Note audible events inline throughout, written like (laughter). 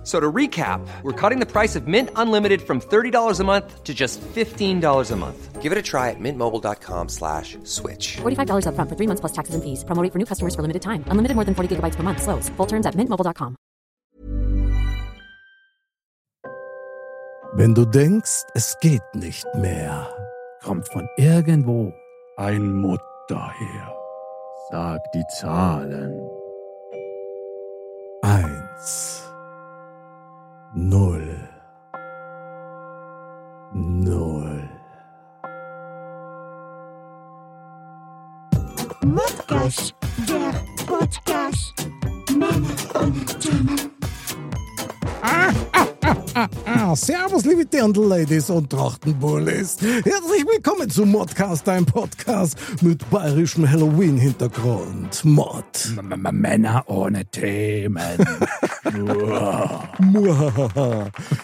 F- So to recap, we're cutting the price of Mint Unlimited from $30 a month to just $15 a month. Give it a try at mintmobile.com slash switch. $45 upfront for three months plus taxes and fees. Promo rate for new customers for limited time. Unlimited more than 40 gigabytes per month. Slows. Full terms at mintmobile.com. Wenn du denkst, es geht nicht mehr, kommt von irgendwo ein Mutt daher. Sag die Zahlen. Eins. Null. Null. Modcast, der Podcast. Männer und Themen. Ah, servus, liebe Dirndl-Ladies und Trachtenbullis. Herzlich willkommen zum Modcast, dein Podcast mit bayerischem Halloween-Hintergrund. Mod. Männer ohne Themen. (laughs)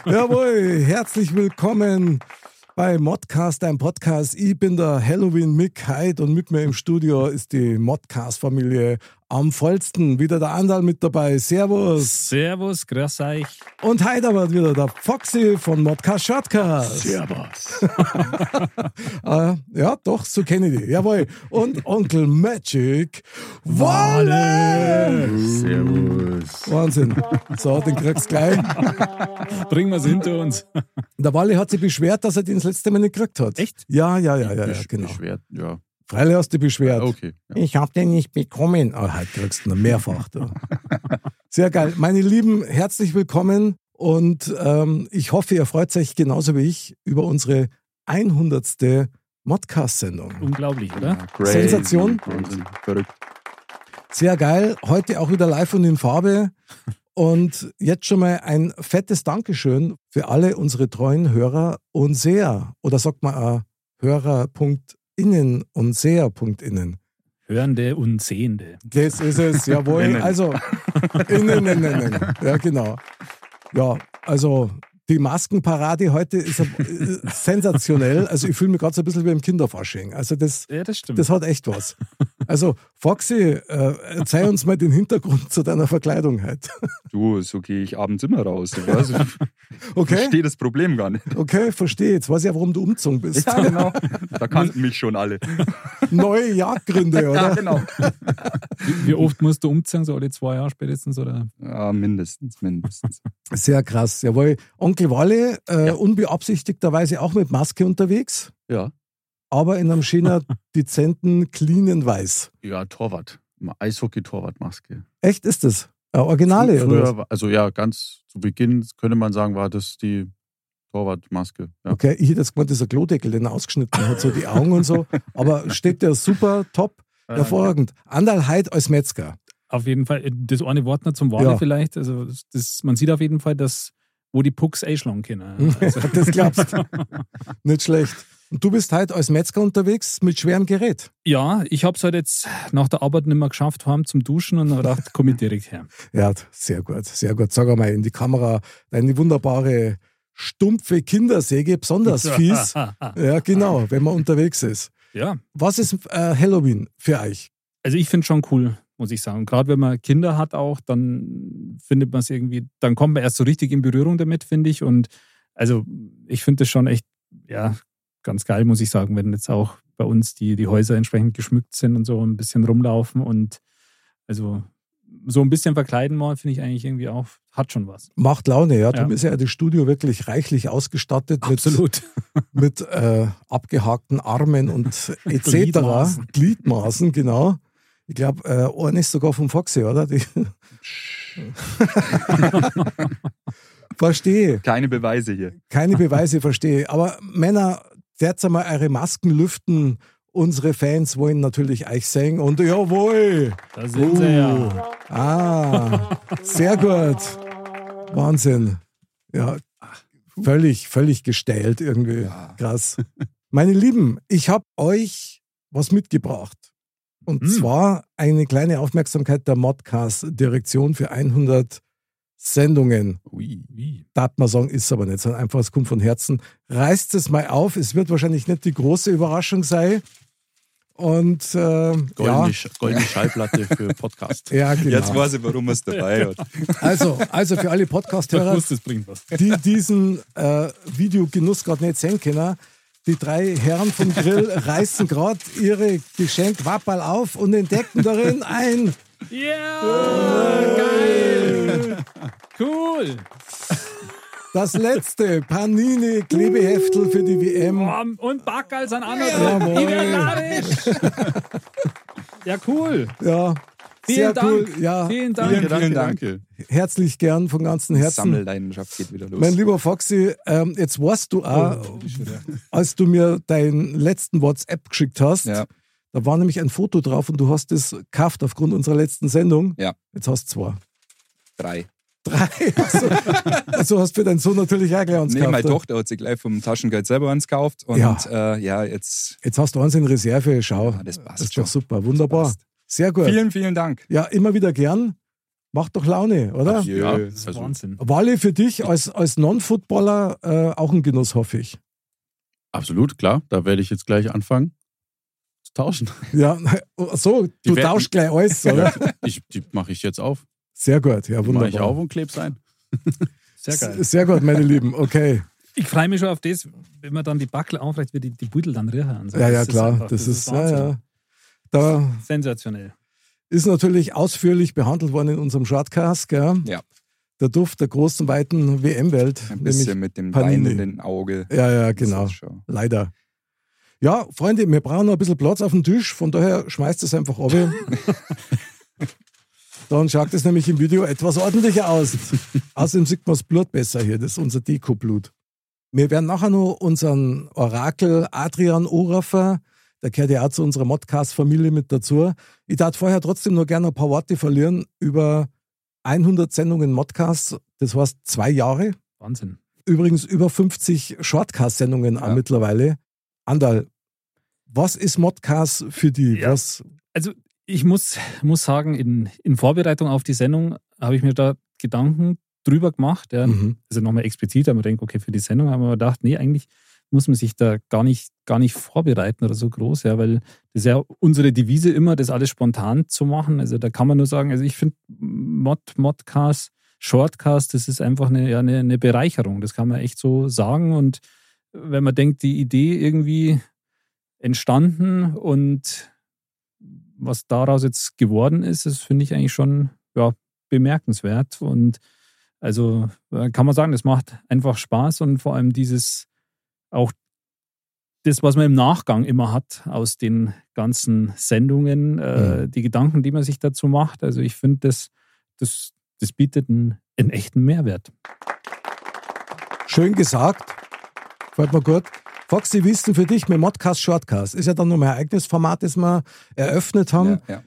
Jawohl, herzlich willkommen bei Modcast, dein Podcast. Ich bin der Halloween Mick Heid und mit mir im Studio ist die Modcast-Familie am vollsten. Wieder der Andal mit dabei. Servus. Servus, grüß euch. Und heute aber wieder der Foxy von Modcast Shortcast. Servus. Äh, (laughs) ja, doch, so kenne ich die. Jawohl. Und Onkel Magic Walle. Servus. Wahnsinn. So, den kriegst du gleich. Bringen wir es hinter uns. Der Walle hat sich beschwert, dass er den das letzte Mal nicht gekriegt hat. Echt? Ja, ja, ja, ja, ja genau. Beschwert, ja. Freilich hast du dich beschwert. Okay. Ja. Ich hab den nicht bekommen. Ah, halt kriegst du ihn mehrfach. Du. (laughs) Sehr geil. Meine Lieben, herzlich willkommen und ähm, ich hoffe, ihr freut euch genauso wie ich über unsere 100. Modcast-Sendung. Unglaublich, oder? Ja, crazy. Sensation. Verrückt. Sehr geil. Heute auch wieder live und in Farbe. Und jetzt schon mal ein fettes Dankeschön für alle unsere treuen Hörer und Seher. Oder sagt man auch Hörer.innen und Seher.innen. Hörende und Sehende. Das ist es, jawohl. (laughs) Innen. Also, innen, innen, innen. Ja, genau. Ja, also die Maskenparade heute ist äh, sensationell. Also ich fühle mich gerade so ein bisschen wie im Kinderfasching. Also das, Ja, das stimmt. das hat echt was. Also Foxy, äh, erzähl uns mal den Hintergrund zu deiner Verkleidung heute. Du, so gehe ich abends immer raus. Ich Okay, verstehe das Problem gar nicht. okay, verstehe. Jetzt weiß ich ja, warum du umgezogen bist. Ja, genau. Da kannten mich schon alle. Neue Jagdgründe, oder? Ja, genau. Wie oft musst du umziehen? So alle zwei Jahre spätestens? Oder? Ja, mindestens, mindestens. Sehr krass. Jawohl. Onkel Walle, äh, Ja. unbeabsichtigterweise auch mit Maske unterwegs. Ja. aber in einem schöner, (laughs) dezenten, cleanen Weiß. Ja, Torwart. Eishockey-Torwartmaske. Echt ist das? Ja, Originale, oder? was? Früher, war- also ja, ganz zu Beginn könnte man sagen, war das die Torwartmaske. Ja. Okay, ich hätte jetzt gemeint, dieser Klodeckel, den er ausgeschnitten hat, so die Augen und so. (laughs) Aber steht der super, top, Äh, hervorragend. Andal Heid als Metzger. Auf jeden Fall, äh, das eine Wort noch zum Wale Ja. vielleicht. Also das, man sieht auf jeden Fall, dass wo die Pucks einschlagen können. (laughs) Also, das glaubst du. Nicht schlecht. Und du bist heute als Metzger unterwegs mit schwerem Gerät. ja, ich habe es halt jetzt nach der Arbeit nicht mehr geschafft, heim zum Duschen und habe gedacht, komm ich direkt her. (laughs) Ja, sehr gut, sehr gut. Sag einmal in die Kamera deine wunderbare, stumpfe Kindersäge, besonders (laughs) fies. Ja, genau, wenn man unterwegs ist. ja, Was ist äh, Halloween für euch? also ich finde es schon cool, muss ich sagen. Gerade wenn man Kinder hat auch, dann findet man es irgendwie, dann kommt man erst so richtig in Berührung damit, finde ich. Und also ich finde das schon echt, ja, ganz geil, muss ich sagen, wenn jetzt auch bei uns die, die Häuser entsprechend geschmückt sind und so ein bisschen rumlaufen und also so ein bisschen verkleiden mal, finde ich eigentlich irgendwie auch, hat schon was. Macht Laune, ja. Ja. Darum ist ja das Studio wirklich reichlich ausgestattet Absolut. mit, mit äh, abgehakten Armen und (laughs) etc. Gliedmaßen. Gliedmaßen, genau. Ich glaube, äh, eine ist sogar vom Foxy, oder? Die (laughs) verstehe. Keine Beweise hier. Keine Beweise, verstehe. Aber Männer, jetzt einmal eure Masken lüften. Unsere Fans wollen natürlich euch sehen. Und jawohl! Da sind sie ja. Ah, sehr gut. Wahnsinn. Ja, völlig, völlig gestellt irgendwie. Krass. Meine Lieben, ich habe euch was mitgebracht. Und Hm. zwar eine kleine Aufmerksamkeit der Modcast-Direktion für 100 Sendungen. Ui. Wie? Darf man sagen, ist aber nicht, sondern einfach, es kommt von Herzen. Reißt es mal auf. Es wird wahrscheinlich nicht die große Überraschung sein. Und äh, ja, Goldene, Sch- goldene Schallplatte für Podcast. (laughs) ja, genau. Jetzt weiß ich, warum er es dabei hat. Also, also für alle Podcast-Hörer, die diesen äh, Videogenuss gerade nicht sehen können, die drei Herren vom Grill (laughs) reißen gerade ihre Geschenkwapperl auf und entdecken darin ein Ja, geil. Cool. das letzte Panini Klebeheftel für die WM. Oh, und Backerl sind auch noch Jawohl. drin. Iberianisch. Ja, cool. Ja, Vielen sehr Dank. cool. Ja, Vielen Dank. Vielen, vielen Dank. danke. herzlich gern von ganzem Herzen. Sammelleidenschaft geht wieder los. Mein lieber Foxy, ähm, jetzt weißt du auch, als du mir deinen letzten WhatsApp geschickt hast, Ja. da war nämlich ein Foto drauf und du hast es gekauft aufgrund unserer letzten Sendung. Ja. Jetzt hast du zwei. Drei. Drei. Also, (laughs) also hast du für deinen Sohn natürlich auch gleich eins Nee, gekauft. meine Tochter hat sich gleich vom Taschengeld selber eins gekauft. Und Ja. äh, ja jetzt. Jetzt hast du eins in Reserve, schau. Ja, das passt Das ist doch schon. super, wunderbar. Sehr gut. Vielen, vielen Dank. Ja, immer wieder gern. Macht doch Laune, oder? Jö. Ja, Das ist also, Wahnsinn. Wally, für dich als, als Non-Footballer äh, auch ein Genuss, hoffe ich. absolut, klar. Da werde ich jetzt gleich anfangen zu tauschen. (laughs) Ja, so, Die du werden- tauschst gleich alles, oder? Ich, die mache ich jetzt auf. Sehr gut, ja, Die mache ich wunderbar. auf und kleb's ein. (laughs) Sehr geil. Sehr gut, meine Lieben, okay. Ich freue mich schon auf das, wenn man dann die Backel aufreicht, wie die, die Beutel dann riechen. so. Ja, ja, Das ist klar. einfach- das, ist, ja, Wahnsinn. ja. Da Sensationell. ist natürlich ausführlich behandelt worden in unserem Shortcast, gell? Ja. Der Duft der großen, weiten WM-Welt. Ein bisschen mit dem Wein Panini. in den Auge. Ja, ja, genau. Leider. Ja, Freunde, wir brauchen noch ein bisschen Platz auf dem Tisch, von daher schmeißt es einfach ab. (laughs) Dann schaut es nämlich im Video etwas ordentlicher aus. (laughs) Außerdem sieht man das Blut besser hier, das ist unser Deko-Blut. Wir werden nachher noch unseren Orakel Adrian Orafer, der gehört ja auch zu unserer Modcast-Familie mit dazu. Ich darf vorher trotzdem nur gerne ein paar Worte verlieren über 100 Sendungen Modcast, das heißt zwei Jahre. Wahnsinn. Übrigens über 50 Shortcast-Sendungen Ja. mittlerweile. Andal, was ist Modcast für die? Ja. Was, Also ich muss, muss sagen, in, in Vorbereitung auf die Sendung habe ich mir da Gedanken drüber gemacht. Ja. Mhm. Also nochmal explizit, aber ich denke, okay, für die Sendung haben wir gedacht, nee, eigentlich muss man sich da gar nicht, gar nicht vorbereiten oder so groß, ja, weil das ist ja unsere Devise immer, das alles spontan zu machen. Also da kann man nur sagen, also ich finde Mod, Modcast, Shortcast, das ist einfach eine, ja, eine, eine Bereicherung. Das kann man echt so sagen. Und wenn man denkt, die Idee irgendwie entstanden und was daraus jetzt geworden ist, das finde ich eigentlich schon ja, bemerkenswert. Und also äh, kann man sagen, das macht einfach Spaß und vor allem dieses auch das, was man im Nachgang immer hat aus den ganzen Sendungen, äh, die Gedanken, die man sich dazu macht. Also ich finde, das, das, das bietet einen, einen echten Mehrwert. Schön gesagt. Gefällt mir gut. Foxy, wie ist denn für dich mit Modcast Shortcast? Ist ja dann nur mein eigenes Format, das wir eröffnet haben. Ja, ja.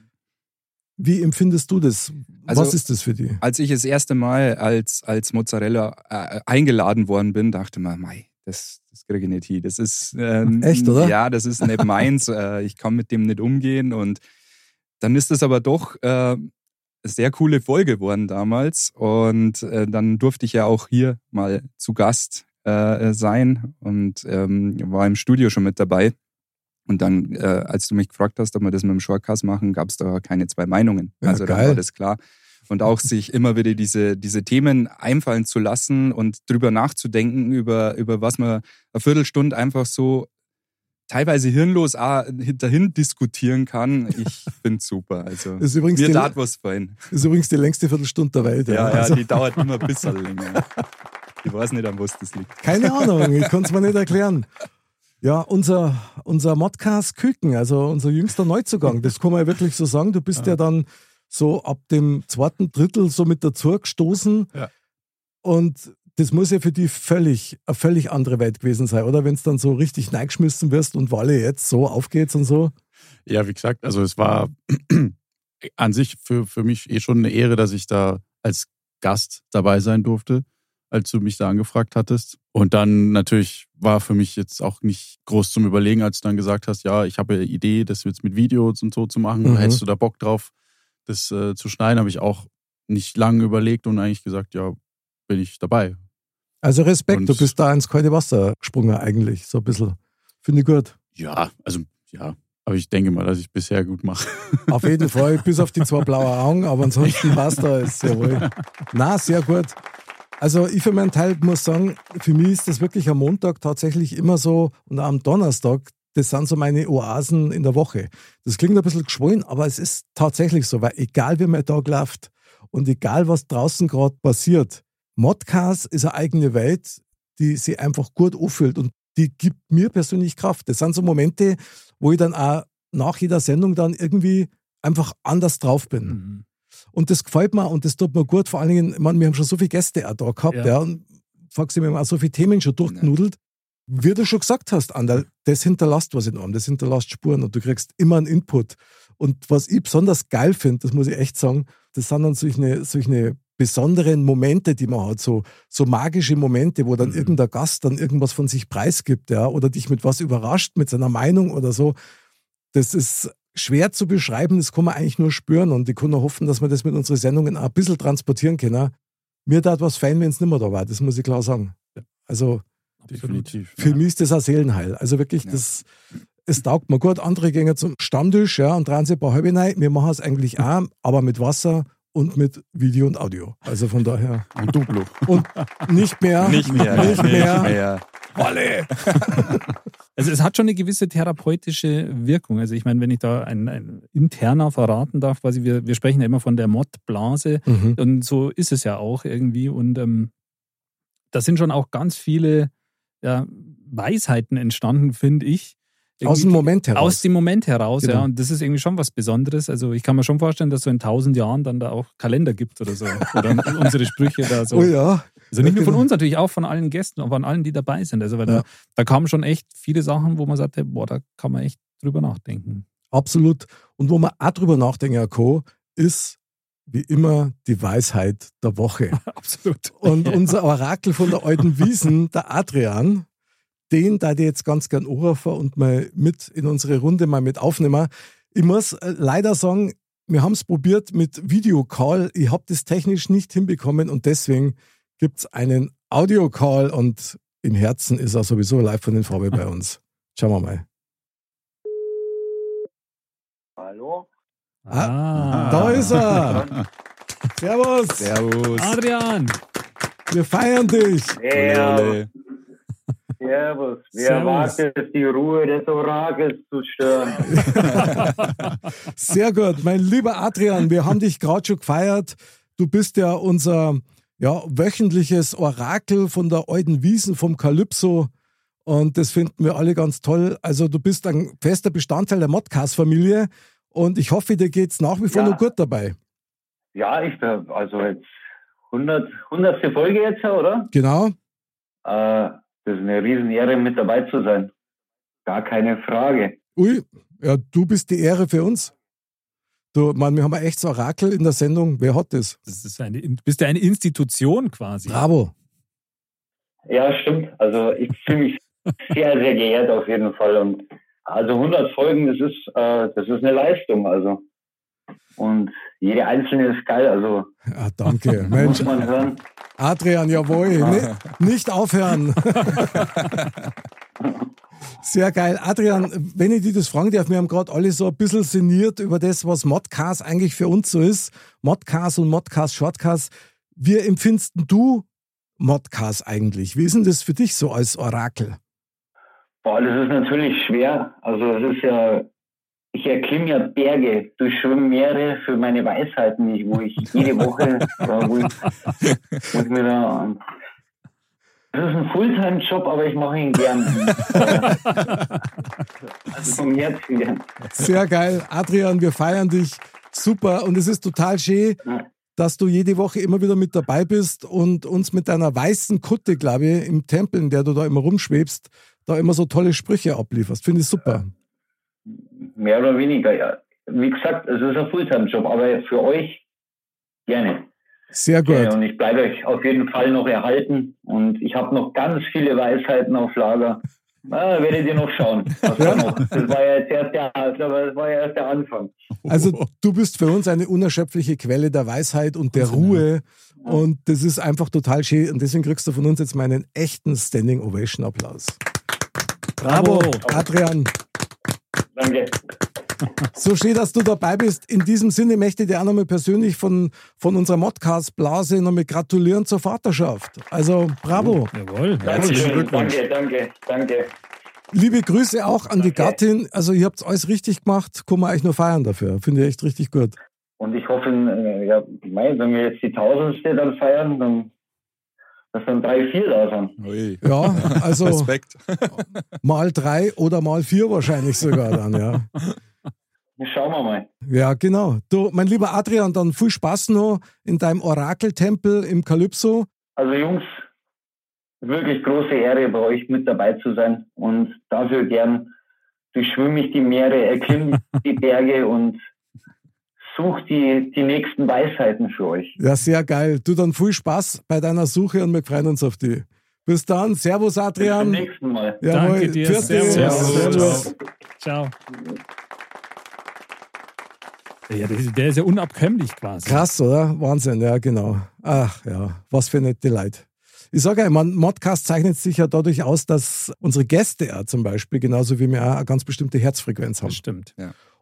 Wie empfindest du das? Also- was ist das für dich? Als ich das erste Mal als, als Mozzarella äh, eingeladen worden bin, dachte man, mei, das, das kriege ich nicht hin. Das ist ähm, Echt, oder? Ja, das ist nicht (laughs) meins. äh, ich kann mit dem nicht umgehen. Und dann ist es aber doch äh, eine sehr coole Folge geworden damals. Und äh, dann durfte ich ja auch hier mal zu Gast äh, sein und ähm, war im Studio schon mit dabei. Und dann, äh, als du mich gefragt hast, ob wir das mit dem Shortcast machen, gab es da keine zwei Meinungen. Ja, also dann geil. war das klar. Und auch sich immer wieder diese, diese Themen einfallen zu lassen und drüber nachzudenken, über, über was man eine Viertelstunde einfach so teilweise hirnlos auch dahin diskutieren kann. Ich (laughs) finde super. Also Das ist übrigens mir die- tat was fein. Das ist übrigens die längste Viertelstunde der Welt. Ja, ja, Also, die dauert immer ein bisschen (laughs) länger. Ich weiß nicht, an was das liegt. keine Ahnung, ich kann es mir nicht erklären. Ja, unser, unser Modcast Küken, also unser jüngster Neuzugang, das kann man ja wirklich so sagen. Du bist ja, dann so ab dem zweiten Drittel so mit dazu gestoßen. Ja. Und das muss ja für die völlig, eine völlig andere Welt gewesen sein, oder? Wenn es dann so richtig reingeschmissen wirst und Walle jetzt so aufgeht und so. Ja, wie gesagt, also es war (clears throat) an sich für, für mich eh schon eine Ehre, dass ich da als Gast dabei sein durfte, als du mich da angefragt hattest. Und dann natürlich war für mich jetzt auch nicht groß zum Überlegen, als du dann gesagt hast, ja, ich habe eine Idee, das jetzt mit Videos und so zu machen. Mhm. Hättest du da Bock drauf, das äh, zu schneiden? Habe ich auch nicht lange überlegt und eigentlich gesagt, ja, bin ich dabei. Also Respekt, Und- du bist da ins kalte Wasser gesprungen eigentlich, so ein bisschen. Finde ich gut. Ja, also ja. Aber ich denke mal, dass ich bisher gut mache. (laughs) Auf jeden Fall, bis auf die zwei blauen Augen, aber ansonsten passt da ist jawohl. Na, sehr gut. Also ich für meinen Teil muss sagen, für mich ist das wirklich am Montag tatsächlich immer so und am Donnerstag, das sind so meine Oasen in der Woche. Das klingt ein bisschen geschwollen, aber es ist tatsächlich so, weil egal wie mein Tag läuft und egal was draußen gerade passiert, Modcast ist eine eigene Welt, die sich einfach gut anfühlt und die gibt mir persönlich Kraft. Das sind so Momente, wo ich dann auch nach jeder Sendung dann irgendwie einfach anders drauf bin. Mhm. Und das gefällt mir und das tut mir gut. Vor allen Dingen, ich meine, wir haben schon so viele Gäste auch da gehabt, Ja. ja. und fragst du, wir haben auch so viele Themen schon durchgenudelt. Wie du schon gesagt hast, Andal, das hinterlässt was in einem, das hinterlässt Spuren und du kriegst immer einen Input. Und was ich besonders geil finde, das muss ich echt sagen, das sind dann solche, solche besonderen Momente, die man hat, so, so magische Momente, wo dann Mhm. irgendein Gast dann irgendwas von sich preisgibt, ja, oder dich mit was überrascht, mit seiner Meinung oder so. Das ist schwer zu beschreiben, das kann man eigentlich nur spüren und ich kann nur hoffen, dass wir das mit unseren Sendungen auch ein bisschen transportieren können. Mir tat was fein, wenn es nicht mehr da war, das muss ich klar sagen. Also Definitiv. für mich ist das ein Seelenheil. Also wirklich, das, es taugt mir gut. Andere gehen zum Stammtisch ja, und drehen sich ein paar halbe rein. Wir machen es eigentlich (laughs) auch, aber mit Wasser und mit Video und Audio. Also von daher. Und Duplo. Und nicht mehr. Nicht mehr. Nicht mehr. mehr. Wolle. (laughs) Also es hat schon eine gewisse therapeutische Wirkung. Also ich meine, wenn ich da ein, ein interner verraten darf, quasi, wir, wir sprechen ja immer von der Mod-Blase Mhm. und so ist es ja auch irgendwie. Und ähm, da sind schon auch ganz viele ja, Weisheiten entstanden, finde ich. Aus dem Moment heraus. Aus dem Moment heraus, Genau. ja. Und das ist irgendwie schon was Besonderes. Also ich kann mir schon vorstellen, dass so in tausend Jahren dann da auch Kalender gibt oder so. Oder (laughs) unsere Sprüche da so. Oh ja. Also nicht nur von genau. uns, natürlich auch von allen Gästen, aber von allen, die dabei sind. Also weil Ja. da, da kamen schon echt viele Sachen, wo man sagte, boah, da kann man echt drüber nachdenken. Absolut. Und wo man auch drüber nachdenken kann, ist wie immer die Weisheit der Woche. (laughs) Absolut. Und unser Orakel von der alten Wiesen, der Adrian, den da ich jetzt ganz gern anrufen und mal mit in unsere Runde mal mit aufnehmen. Ich muss äh, leider sagen, wir haben es probiert mit Videocall. Ich habe das technisch nicht hinbekommen und deswegen gibt es einen Audiocall und im Herzen ist er sowieso live von den Farbe bei (laughs) uns. Schauen wir mal. Ah, Da ist er. Servus. Servus. Adrian! Wir feiern dich. Ole. (laughs) Servus. Wer Servus. wagt es, die Ruhe des Orakels zu stören? (laughs) Sehr gut, mein lieber Adrian, wir haben dich gerade schon gefeiert. Du bist ja unser ja, wöchentliches Orakel von der alten Wiesen vom Kalypso. Und das finden wir alle ganz toll. Also du bist ein fester Bestandteil der Modcast-Familie. Und ich hoffe, dir geht's nach wie vor Ja. noch gut dabei. Ja, ich bin also jetzt 100, 100. Folge jetzt, oder? Genau. Äh, das ist eine Riesenehre, mit dabei zu sein. Gar keine Frage. Ui, ja, du bist die Ehre für uns. Du, Mann, wir haben ein echtes Orakel in der Sendung. Wer hat das? Das ist eine, bist du eine Institution quasi. Bravo. Ja, stimmt. Also ich fühle mich (laughs) sehr, sehr geehrt auf jeden Fall. Und also 100 Folgen, das ist, äh, das ist eine Leistung. Also und jede einzelne ist geil. Also Ja, danke. (laughs) Mensch, muss man hören. Adrian, jawohl. Ni- Nicht aufhören. (laughs) Sehr geil. Adrian, wenn ich dich das fragen darf, wir haben gerade alle so ein bisschen sinniert über das, was Modcast eigentlich für uns so ist. Modcast und Modcast, Shortcast. Wie empfindest du Modcast eigentlich? Wie ist denn das für dich so als Orakel? Boah, das ist natürlich schwer. Also es ist ja, ich erklimme ja Berge, durchschwimme Meere für meine Weisheiten, wo ich (laughs) jede Woche, wo, ich, wo ich mir da, das ist ein Fulltime-Job, aber ich mache ihn gern. (laughs) also vom Herzen gern. Sehr geil. Adrian, wir feiern dich. Super. Und es ist total schön, dass du jede Woche immer wieder mit dabei bist und uns mit deiner weißen Kutte, glaube ich, im Tempel, in der du da immer rumschwebst, da immer so tolle Sprüche ablieferst. Finde ich super. Mehr oder weniger, ja. Wie gesagt, es ist ein Fulltime-Job, aber für euch gerne. Sehr gerne. gut. Und ich bleibe euch auf jeden Fall noch erhalten. Und ich habe noch ganz viele Weisheiten auf Lager. Ah, werdet ihr noch schauen. Was da noch. Das war ja jetzt erst der, das war ja erst der Anfang. Also du bist für uns eine unerschöpfliche Quelle der Weisheit und der Ruhe. Und das ist einfach total schön. Und deswegen kriegst du von uns jetzt meinen echten Standing Ovation Applaus. Bravo, Bravo. Adrian. Danke. So schön, dass du dabei bist. In diesem Sinne möchte ich dir auch nochmal persönlich von, von unserer Modcast-Blase nochmal gratulieren zur Vaterschaft. Also bravo. Jawohl. Dankeschön. Danke, danke, danke. Liebe Grüße auch an die Danke. Gattin. Also ihr habt alles richtig gemacht. Kann man euch nur feiern dafür. Finde ich echt richtig gut. Und ich hoffe, äh, ja, mei, wenn wir jetzt die Tausendste dann feiern, dann, dass dann drei, vier da sind. Ui. Ja, also Respekt. mal drei oder mal vier wahrscheinlich sogar dann, ja. Schauen wir mal. Ja, genau. Du, mein lieber Adrian, dann viel Spaß noch in deinem Orakeltempel im Kalypso. Also Jungs, wirklich große Ehre, bei euch mit dabei zu sein. Und dafür gern durchschwimme ich die Meere, erklimme die Berge und suche die, die nächsten Weisheiten für euch. Ja, sehr geil. Du dann viel Spaß bei deiner Suche und wir freuen uns auf die. Bis dann. Servus, Bis zum Adrian. nächsten Mal. Jawohl. Danke dir. Dich. Servus. Servus. Ciao. Ja, der, der ist ja unabkömmlich quasi. Krass, oder? Wahnsinn, ja, genau. Ach ja, was für nette Leute. Ich sage ja, man, Modcast zeichnet sich ja dadurch aus, dass unsere Gäste ja zum Beispiel, genauso wie wir auch eine ganz bestimmte Herzfrequenz haben. Das stimmt.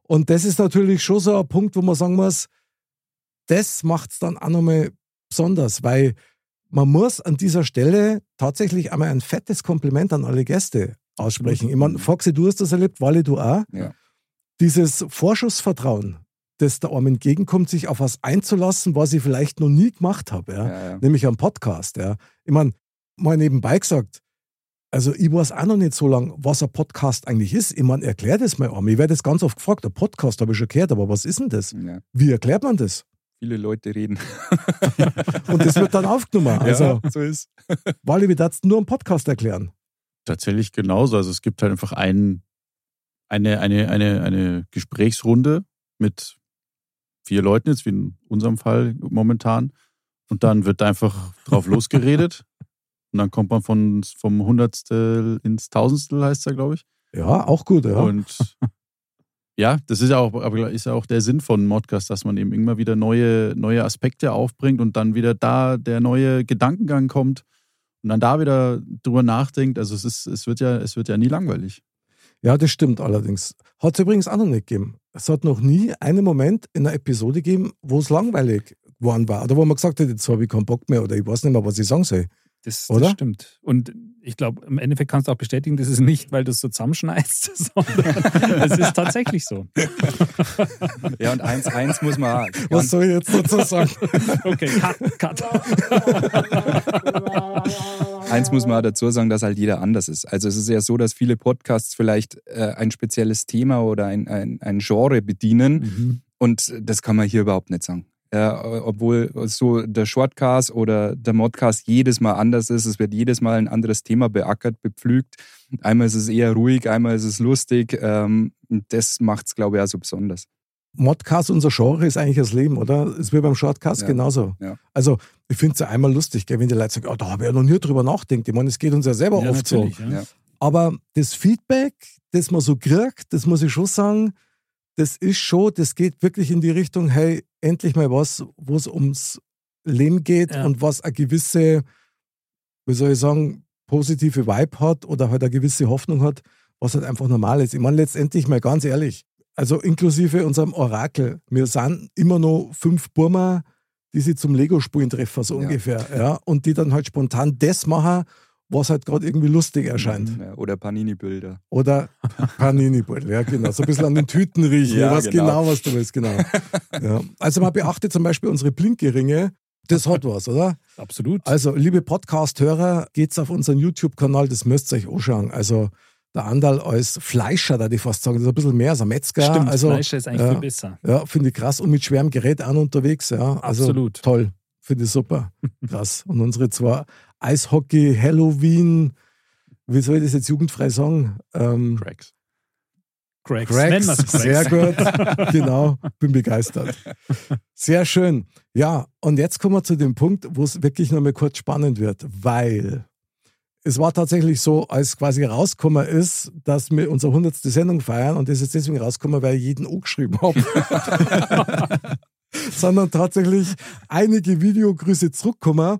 Und das ist natürlich schon so ein Punkt, wo man sagen muss, das macht es dann auch nochmal besonders, weil man muss an dieser Stelle tatsächlich einmal ein fettes Kompliment an alle Gäste aussprechen. Ich meine, Foxy, du hast das erlebt, Wally, du auch. Ja. Dieses Vorschussvertrauen, das da einem entgegenkommt, sich auf was einzulassen, was ich vielleicht noch nie gemacht habe, ja? Ja, nämlich am Podcast. Ich meine, mal nebenbei gesagt, also ich weiß auch noch nicht so lange, was ein Podcast eigentlich ist. Ich meine, erklär das mal einmal. Ich werde das ganz oft gefragt, ein Podcast habe ich schon gehört, aber was ist denn das? Ja. Wie erklärt man das? Viele Leute reden. (laughs) Und das wird dann aufgenommen. Also, ja, so ist. (laughs) Wally, wie darfst du nur einen Podcast erklären? Tatsächlich genauso. Also es gibt halt einfach ein, eine, eine, eine, eine Gesprächsrunde mit vier Leuten, jetzt wie in unserem Fall momentan. Und dann wird einfach drauf (laughs) losgeredet. Und dann kommt man von, vom Hundertstel ins Tausendstel, heißt er, glaube ich. Ja, auch gut, ja. Und (laughs) ja, das ist ja auch, aber ist ja auch der Sinn von Modcast, dass man eben immer wieder neue, neue Aspekte aufbringt und dann wieder da der neue Gedankengang kommt und dann da wieder drüber nachdenkt. Also es ist, es wird ja, es wird ja nie langweilig. Ja, das stimmt allerdings. Hat es übrigens auch noch nicht gegeben. Es hat noch nie einen Moment in einer Episode gegeben, wo es langweilig geworden war. Oder wo man gesagt hat, jetzt habe ich keinen Bock mehr oder ich weiß nicht mehr, was ich sagen soll. Das, das stimmt. Und ich glaube, im Endeffekt kannst du auch bestätigen, das ist nicht, weil du es so zusammenschneidest, (laughs) sondern es ist tatsächlich so. (laughs) Ja, und eins, eins muss man. Was soll ich jetzt dazu sagen? (laughs) Okay, cut, cut. Eins muss man auch dazu sagen, dass halt jeder anders ist. Also es ist ja so, dass viele Podcasts vielleicht äh, ein spezielles Thema oder ein, ein, ein Genre bedienen Mhm. und das kann man hier überhaupt nicht sagen. Ja, obwohl so der Shortcast oder der Modcast jedes Mal anders ist. Es wird jedes Mal ein anderes Thema beackert, bepflügt. Einmal ist es eher ruhig, einmal ist es lustig. Ähm, und das macht es, glaube ich, auch so besonders. Modcast, unser Genre ist eigentlich das Leben, oder? Ist wie beim Shortcast Ja. genauso. Ja. Also, ich finde es ja einmal lustig, gell, wenn die Leute sagen, oh, da habe ich ja noch nie drüber nachgedacht. Ich meine, es geht uns ja selber Ja, oft so. Aber das Feedback, das man so kriegt, das muss ich schon sagen, das ist schon, das geht wirklich in die Richtung, hey, endlich mal was, wo es ums Leben geht Ja. und was eine gewisse, wie soll ich sagen, positive Vibe hat oder halt eine gewisse Hoffnung hat, was halt einfach normal ist. Ich meine, letztendlich mal ganz ehrlich, also inklusive unserem Orakel, wir sind immer noch fünf Burma, die sie zum Lego-Spielen treffen, so Ja. ungefähr. Ja, und die dann halt spontan das machen, was halt gerade irgendwie lustig erscheint. Ja, oder Panini-Bilder. Oder panini ja genau. So ein bisschen an den Tüten riechen. Ja, ich weiß genau. genau. was du willst, genau. Ja. Also man beachtet zum Beispiel unsere Blinkeringe. Das hat was, oder? Absolut. Also, liebe Podcast-Hörer, geht's auf unseren YouTube-Kanal, das müsst ihr euch anschauen. Also, der Andal als Fleischer, da ich fast sagen, das ist ein bisschen mehr als ein Metzger. Stimmt, also, Fleisch ist eigentlich ja, viel besser. Ja, finde ich krass. Und mit schwerem Gerät auch noch unterwegs. Ja. Also, Absolut. Toll. Finde ich super. Krass. Und unsere zwei Eishockey, Halloween, wie soll ich das jetzt jugendfrei sagen? Ähm, Cracks. Cracks. Cracks, sehr gut. (laughs) genau, bin begeistert. Sehr schön. Ja, und jetzt kommen wir zu dem Punkt, wo es wirklich nochmal kurz spannend wird, weil es war tatsächlich so, als quasi rausgekommen ist, dass wir unsere 100. Sendung feiern und das ist deswegen rausgekommen, weil ich jeden angeschrieben habe. (laughs) Sondern tatsächlich einige Videogrüße zurückkommen.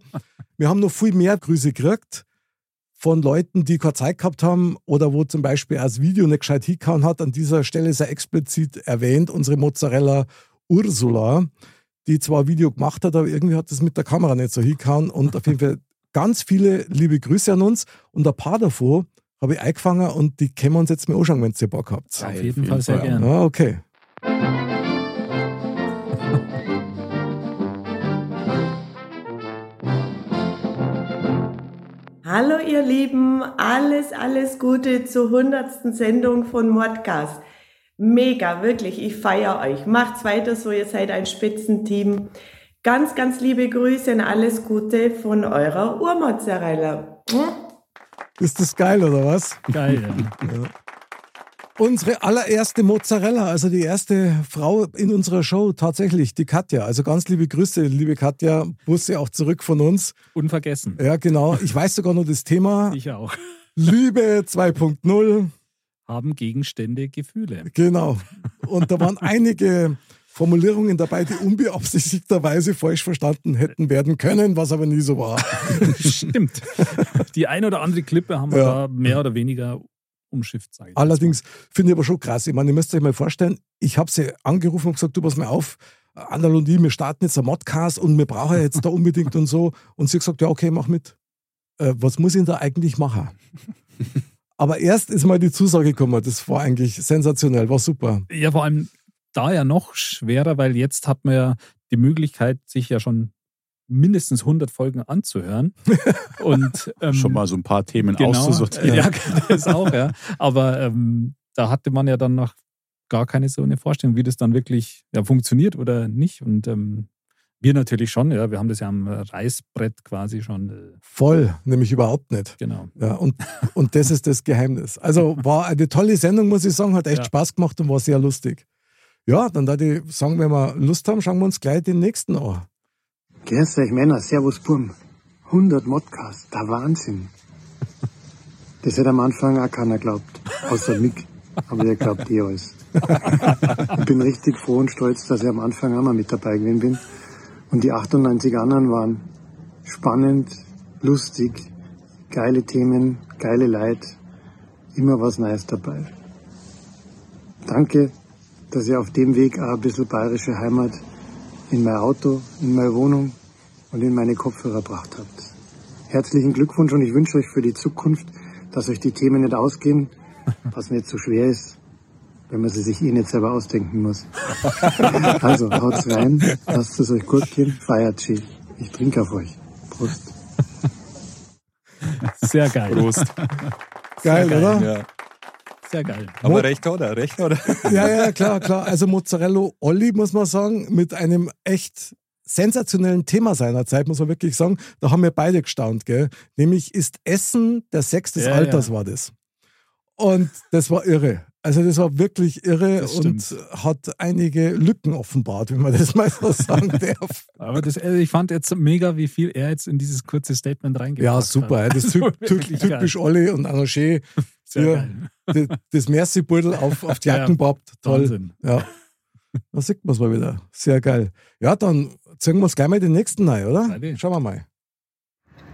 Wir haben noch viel mehr Grüße gekriegt von Leuten, die keine Zeit gehabt haben oder wo zum Beispiel das Video nicht gescheit hingehauen hat. An dieser Stelle er explizit erwähnt, unsere Mozzarella Ursula, die zwar ein Video gemacht hat, aber irgendwie hat das mit der Kamera nicht so hingehauen. Und auf jeden Fall ganz viele liebe Grüße an uns. Und ein paar davon habe ich eingefangen und die können wir uns jetzt mal anschauen, wenn ihr Bock habt. Auf jeden Fall sehr gerne. Ah, okay. Hallo ihr Lieben, alles, alles Gute zur 100. Sendung von Modcast. Mega, wirklich, ich feiere euch. Macht's weiter so, ihr seid ein Spitzenteam. Ganz, ganz liebe Grüße und alles Gute von eurer Urmozzarella. Hm? Ist das geil, oder was? Geil. Ja. (laughs) Unsere allererste Mozzarella, also die erste Frau in unserer Show, tatsächlich, die Katja. Also ganz liebe Grüße, liebe Katja. Busse auch zurück von uns. Unvergessen. Ja, genau. Ich weiß sogar noch das Thema. (laughs) Ich auch. Liebe 2.0. Haben Gegenstände Gefühle. Genau. Und da waren einige Formulierungen dabei, die unbeabsichtigterweise falsch verstanden hätten werden können, was aber nie so war. (laughs) Stimmt. Die ein oder andere Klippe haben wir Ja. da mehr oder weniger umschifft, sage ich. Allerdings finde ich aber schon krass. Ich meine, ihr müsst euch mal vorstellen, ich habe sie angerufen und gesagt, du pass mal auf, Annal und ich, wir starten jetzt einen Modcast und wir brauchen jetzt da unbedingt und so. Und sie hat gesagt, ja, okay, mach mit. Äh, was muss ich denn da eigentlich machen? (laughs) Aber erst ist mal die Zusage gekommen. Das war eigentlich sensationell, war super. Ja, vor allem da ja noch schwerer, weil jetzt hat man ja die Möglichkeit, sich ja schon mindestens 100 Folgen anzuhören. (laughs) Und ähm, Schon mal so ein paar Themen genau, auszusortieren. Ja, (laughs) das auch, ja. Aber ähm, da hatte man ja dann noch gar keine so eine Vorstellung, wie das dann wirklich ja, funktioniert oder nicht. Und ähm, wir natürlich schon, ja. Wir haben das ja am Reißbrett quasi schon. Äh, Voll, nämlich überhaupt nicht. genau. Ja, und, und das ist das Geheimnis. Also war eine tolle Sendung, muss ich sagen, hat echt Ja. Spaß gemacht und war sehr lustig. Ja, dann da die sagen, wenn wir Lust haben, schauen wir uns gleich den nächsten an. Grüß euch Männer, Servus Burm. 100 Modcasts, der Wahnsinn. Das hätte am Anfang auch keiner glaubt, außer Mick. Aber der glaubt eh alles. Ich bin richtig froh und stolz, dass ich am Anfang auch mal mit dabei gewesen bin. Und die 98 anderen waren spannend, lustig, geile Themen, geile Leid, immer was Neues dabei. Danke, dass ihr auf dem Weg auch ein bisschen bayerische Heimat in mein Auto, in meine Wohnung und in meine Kopfhörer gebracht habt. Herzlichen Glückwunsch und ich wünsche euch für die Zukunft, dass euch die Themen nicht ausgehen, (laughs) was nicht so schwer ist, wenn man sie sich eh nicht selber ausdenken muss. (laughs) Also, haut's rein, lasst es euch gut gehen, feiert schön. Ich trinke auf euch. Prost. Sehr geil. Prost. Geil, geil, oder? Ja. Sehr geil. Aber recht hat er, recht hat er. Ja, ja, klar, klar. Also Mozzarella Olli, muss man sagen, mit einem echt sensationellen Thema seiner Zeit, muss man wirklich sagen. Da haben wir beide gestaunt, gell? Nämlich ist Essen der Sex des Ja, Alters ja. war das. Und das war irre. Also das war wirklich irre und hat einige Lücken offenbart, wenn man das mal so sagen (laughs) darf. Aber das, also ich fand jetzt mega, wie viel er jetzt in dieses kurze Statement reingebracht Ja, hat. super. ey. Das ist (laughs) typ, typ, Wirklich geil. typisch Olli und. Sehr Ja. Das, Merci-Beutel auf, auf die Ja, Jacken poppt. Toll. Wahnsinn. Ja. Da sieht man es mal wieder. Sehr geil. Ja, dann zeigen wir uns gleich mal den nächsten rein, oder? Schauen wir mal.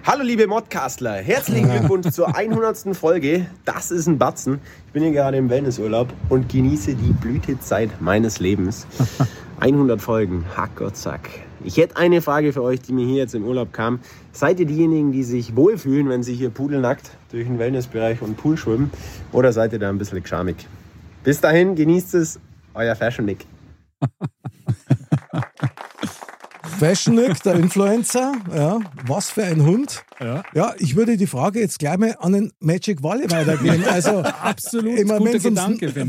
Hallo liebe Modcastler, herzlichen Glückwunsch zur 100. Folge. Das ist ein Batzen. Ich bin hier gerade im Wellnessurlaub und genieße die Blütezeit meines Lebens. (laughs) 100 Folgen, Hackgottsack. Ich hätte eine Frage für euch, die mir hier jetzt im Urlaub kam. Seid ihr diejenigen, die sich wohlfühlen, wenn sie hier pudelnackt durch den Wellnessbereich und Pool schwimmen? Oder seid ihr da ein bisschen geschamig? Bis dahin, genießt es, euer Fashion Nick. Fashion Nick, der Influencer. Ja, was für ein Hund. Ja. Ja, ich würde die Frage jetzt gleich mal an den Magic Valley weitergeben. (laughs) Also, Absolut guter wenn es ums,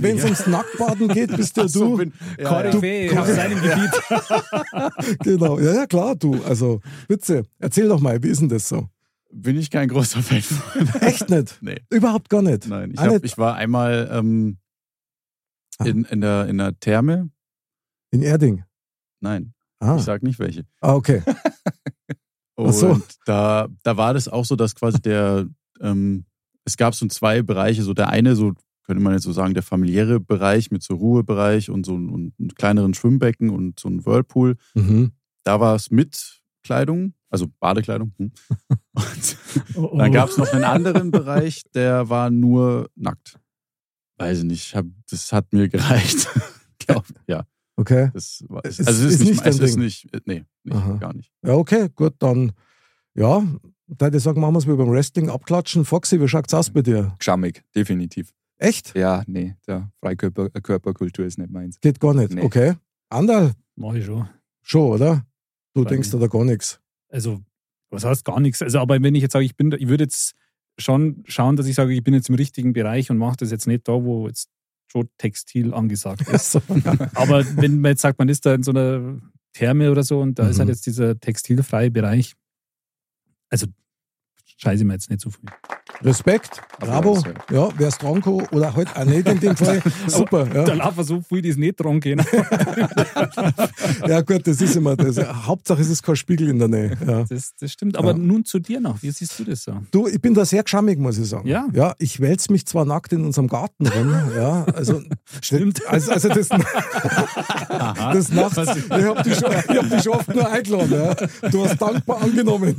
wenn's ja. ums Nacktbaden geht, bist ja so, du. bin- ja, Du- auf seinem Gebiet. (laughs) genau, ja, ja, klar, du. Also, bitte, erzähl doch mal, wie ist denn das so? Bin ich kein großer Fan von. Echt nicht? (laughs) Nee. Überhaupt gar nicht. Nein, ich, Auch hab, nicht ich war einmal ähm, Ah. in, in, der, in der Therme. In Erding. Nein, Ah, ich sag nicht welche. ah okay. (laughs) Und so. da, da war das auch so, dass quasi der, ähm, es gab so zwei Bereiche. So der eine, so könnte man jetzt so sagen, der familiäre Bereich mit so Ruhebereich und so einem kleineren Schwimmbecken und so ein Whirlpool. Mhm. Da war es mit Kleidung, also Badekleidung. Hm. (laughs) Und Oh, oh. dann gab es noch einen anderen Bereich, der war nur nackt. Weiß ich nicht, ich hab, das hat mir gereicht. (laughs) Glaub, ja, Okay. das war, Es also ist- es ist, ist nicht, nicht dein es ist Ding. nicht, nee, nee Aha. gar nicht. Ja, okay, gut, dann, ja, da ich sagen, machen wir es wie beim Wrestling abklatschen. Foxy, wie schaut's aus bei dir? Schammig, definitiv. Echt? Ja, nee, der Freikörperkultur ist nicht meins. Geht gar nicht. Nee. Okay. Andal, Mach ich schon. schon, oder? Du Bei denkst da gar nichts. Also, was heißt gar nichts? Also, aber wenn ich jetzt sage, ich bin, da- ich würde jetzt schon schauen, dass ich sage, ich bin jetzt im richtigen Bereich und mache das jetzt nicht da, wo jetzt schon Textil angesagt ist. (laughs) Aber wenn man jetzt sagt, man ist da in so einer Therme oder so und da ist Mhm. halt jetzt dieser textilfreie Bereich, also scheiße ich mir jetzt nicht so viel. Respekt, bravo. Ja, wer Stronko oder halt auch nicht in dem Fall. (laughs) Super. Da Ja. laufen so viel, die es nicht dran gehen. (laughs) ja, gut, das ist immer das. Hauptsache es ist kein Spiegel in der Nähe. Ja. Das, das stimmt. Aber Ja. nun zu dir noch. Wie siehst du das so? Du, ich bin da sehr geschammig, muss ich sagen. Ja? Ja, ich wälze mich zwar nackt in unserem Garten rum, ja, also (laughs) Stimmt. Also, also das, das nachts, ich habe dich, schon- ich hab dich schon oft nur eingeladen. Ja. Du hast dankbar angenommen.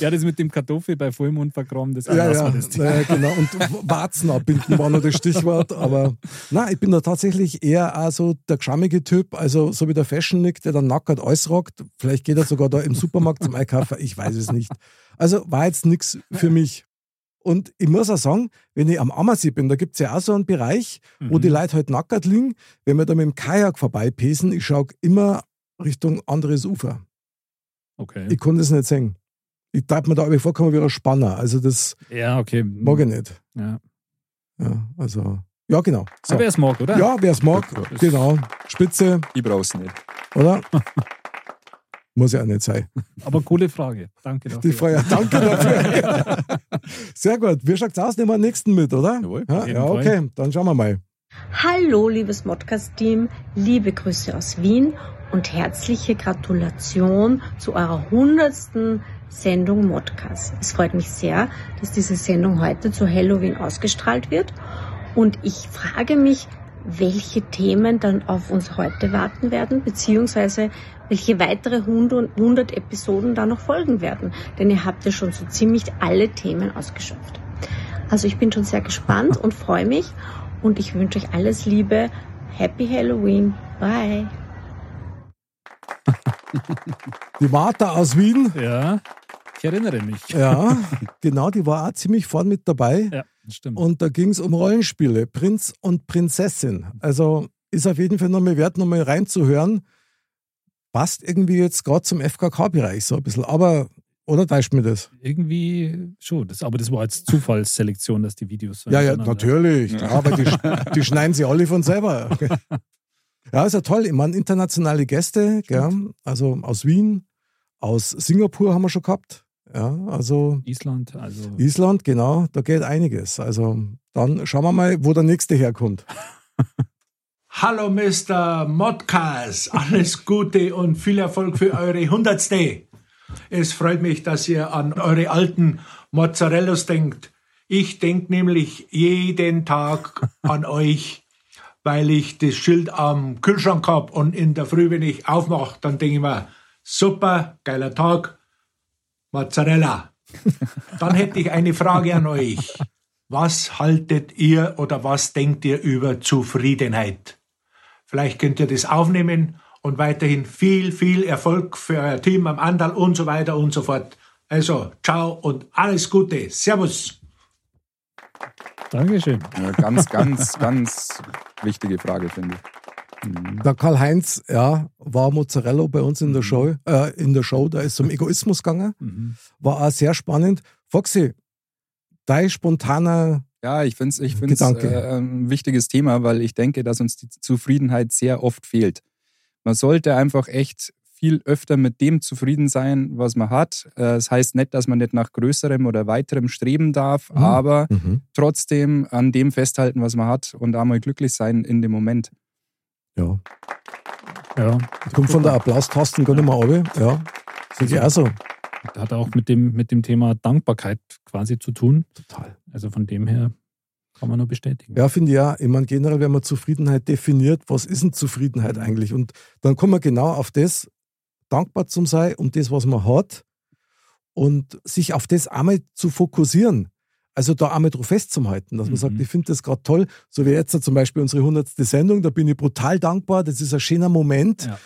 Ja, das mit dem Kartoffel bei Vollmond vergraben, das Ja, ja, das ja, genau. Und Warzen abbinden war noch das Stichwort. Aber na, ich bin da tatsächlich eher auch so der geschammige Typ, also so wie der Fashion Nick, der dann nackert alles rockt. Vielleicht geht er sogar da im Supermarkt zum Einkaufen, ich weiß es nicht. Also war jetzt nichts für mich. Und ich muss auch sagen, wenn ich am Ammersee bin, da gibt es ja auch so einen Bereich, wo Mhm. die Leute halt nackert liegen. Wenn wir da mit dem Kajak vorbeipesen, ich schaue immer Richtung anderes Ufer. Okay. Ich konnte es nicht sehen. Ich darf mir da aber vorkommen wie ein Spanner. Also das Ja, okay. mag ich nicht. Ja. Ja, also, ja, genau. So. Aber wer es mag, oder? Ja, wer es mag, Das- genau. Spitze, Ich brauch's nicht. oder? (laughs) Muss ja auch nicht sein. Aber coole Frage. Danke dafür. Die Frage, (laughs) danke dafür. Sehr gut. Wie schaut's aus? Nehmen wir den nächsten mit, oder? Jawohl. Ja, ja Fall. okay. Dann schauen wir mal. Hallo, liebes Modcast-Team, liebe Grüße aus Wien und herzliche Gratulation zu eurer hundertsten Sendung Modcast. Es freut mich sehr, dass diese Sendung heute zu Halloween ausgestrahlt wird und ich frage mich, welche Themen dann auf uns heute warten werden, beziehungsweise welche weitere 100 100 Episoden da noch folgen werden. Denn ihr habt ja schon so ziemlich alle Themen ausgeschöpft. Also ich bin schon sehr gespannt und freue mich und ich wünsche euch alles Liebe. Happy Halloween. Bye. Die Martha aus Wien. Ja, ich erinnere mich. Ja, genau, die war auch ziemlich vorn mit dabei. Ja, das stimmt. Und da ging es um Rollenspiele, Prinz und Prinzessin. Also ist auf jeden Fall nochmal wert, nochmal reinzuhören. Passt irgendwie jetzt gerade zum FKK-Bereich so ein bisschen. Aber, oder täuscht mir das? Irgendwie schon. Das, aber das war jetzt Zufallsselektion, dass die Videos so Ja, ja, natürlich. Ja, aber die, (laughs) die schneiden sie alle von selber. Ja, ist ja toll. Ich meine, internationale Gäste, gell? also aus Wien, aus Singapur haben wir schon gehabt. Ja, also Island, also Island, genau, da geht einiges. Also dann schauen wir mal, wo der nächste herkommt. (laughs) Hallo Mr. Modcast, alles Gute und viel Erfolg für eure Hundertste. Es freut mich, dass ihr an eure alten Mozzarellas denkt. Ich denke nämlich jeden Tag an (laughs) euch, weil ich das Schild am Kühlschrank hab und in der Früh, wenn ich aufmache, dann denke ich mir, super, geiler Tag, Mozzarella. Dann hätte ich eine Frage an euch. Was haltet ihr oder was denkt ihr über Zufriedenheit? Vielleicht könnt ihr das aufnehmen und weiterhin viel, viel Erfolg für euer Team am Andal und so weiter und so fort. Also, ciao und alles Gute. Servus. Dankeschön. Ja, ganz, ganz, ganz wichtige Frage, finde ich. Mhm. Der Karl-Heinz, ja, war Mozzarella bei uns in der Show, äh, in der Show, da ist es um Egoismus gegangen. Mhm. War auch sehr spannend. Foxy, dein spontaner Ja, ich finde es ich find's, äh, ein wichtiges Thema, weil ich denke, dass uns die Zufriedenheit sehr oft fehlt. Man sollte einfach echt viel öfter mit dem zufrieden sein, was man hat. Äh, Das heißt nicht, dass man nicht nach größerem oder weiterem streben darf, Mhm. aber Mhm. trotzdem an dem festhalten, was man hat und einmal glücklich sein in dem Moment. Ja. Ja. Kommt von der Applaustasten gar nicht mehr runter. Ja. Sehe ich auch so. Hat auch mit dem, mit dem Thema Dankbarkeit quasi zu tun. Total. Also von dem her kann man nur bestätigen. Ja, finde ich ja. Ich meine, generell, wenn man Zufriedenheit definiert, was ist denn Zufriedenheit eigentlich? Und dann kommen wir genau auf das, dankbar zu sein um das, was man hat und sich auf das einmal zu fokussieren. Also da einmal drauf festzuhalten, dass man Mhm. sagt, ich finde das gerade toll. So wie jetzt zum Beispiel unsere 100. Sendung, da bin ich brutal dankbar. Das ist ein schöner Moment, Ja.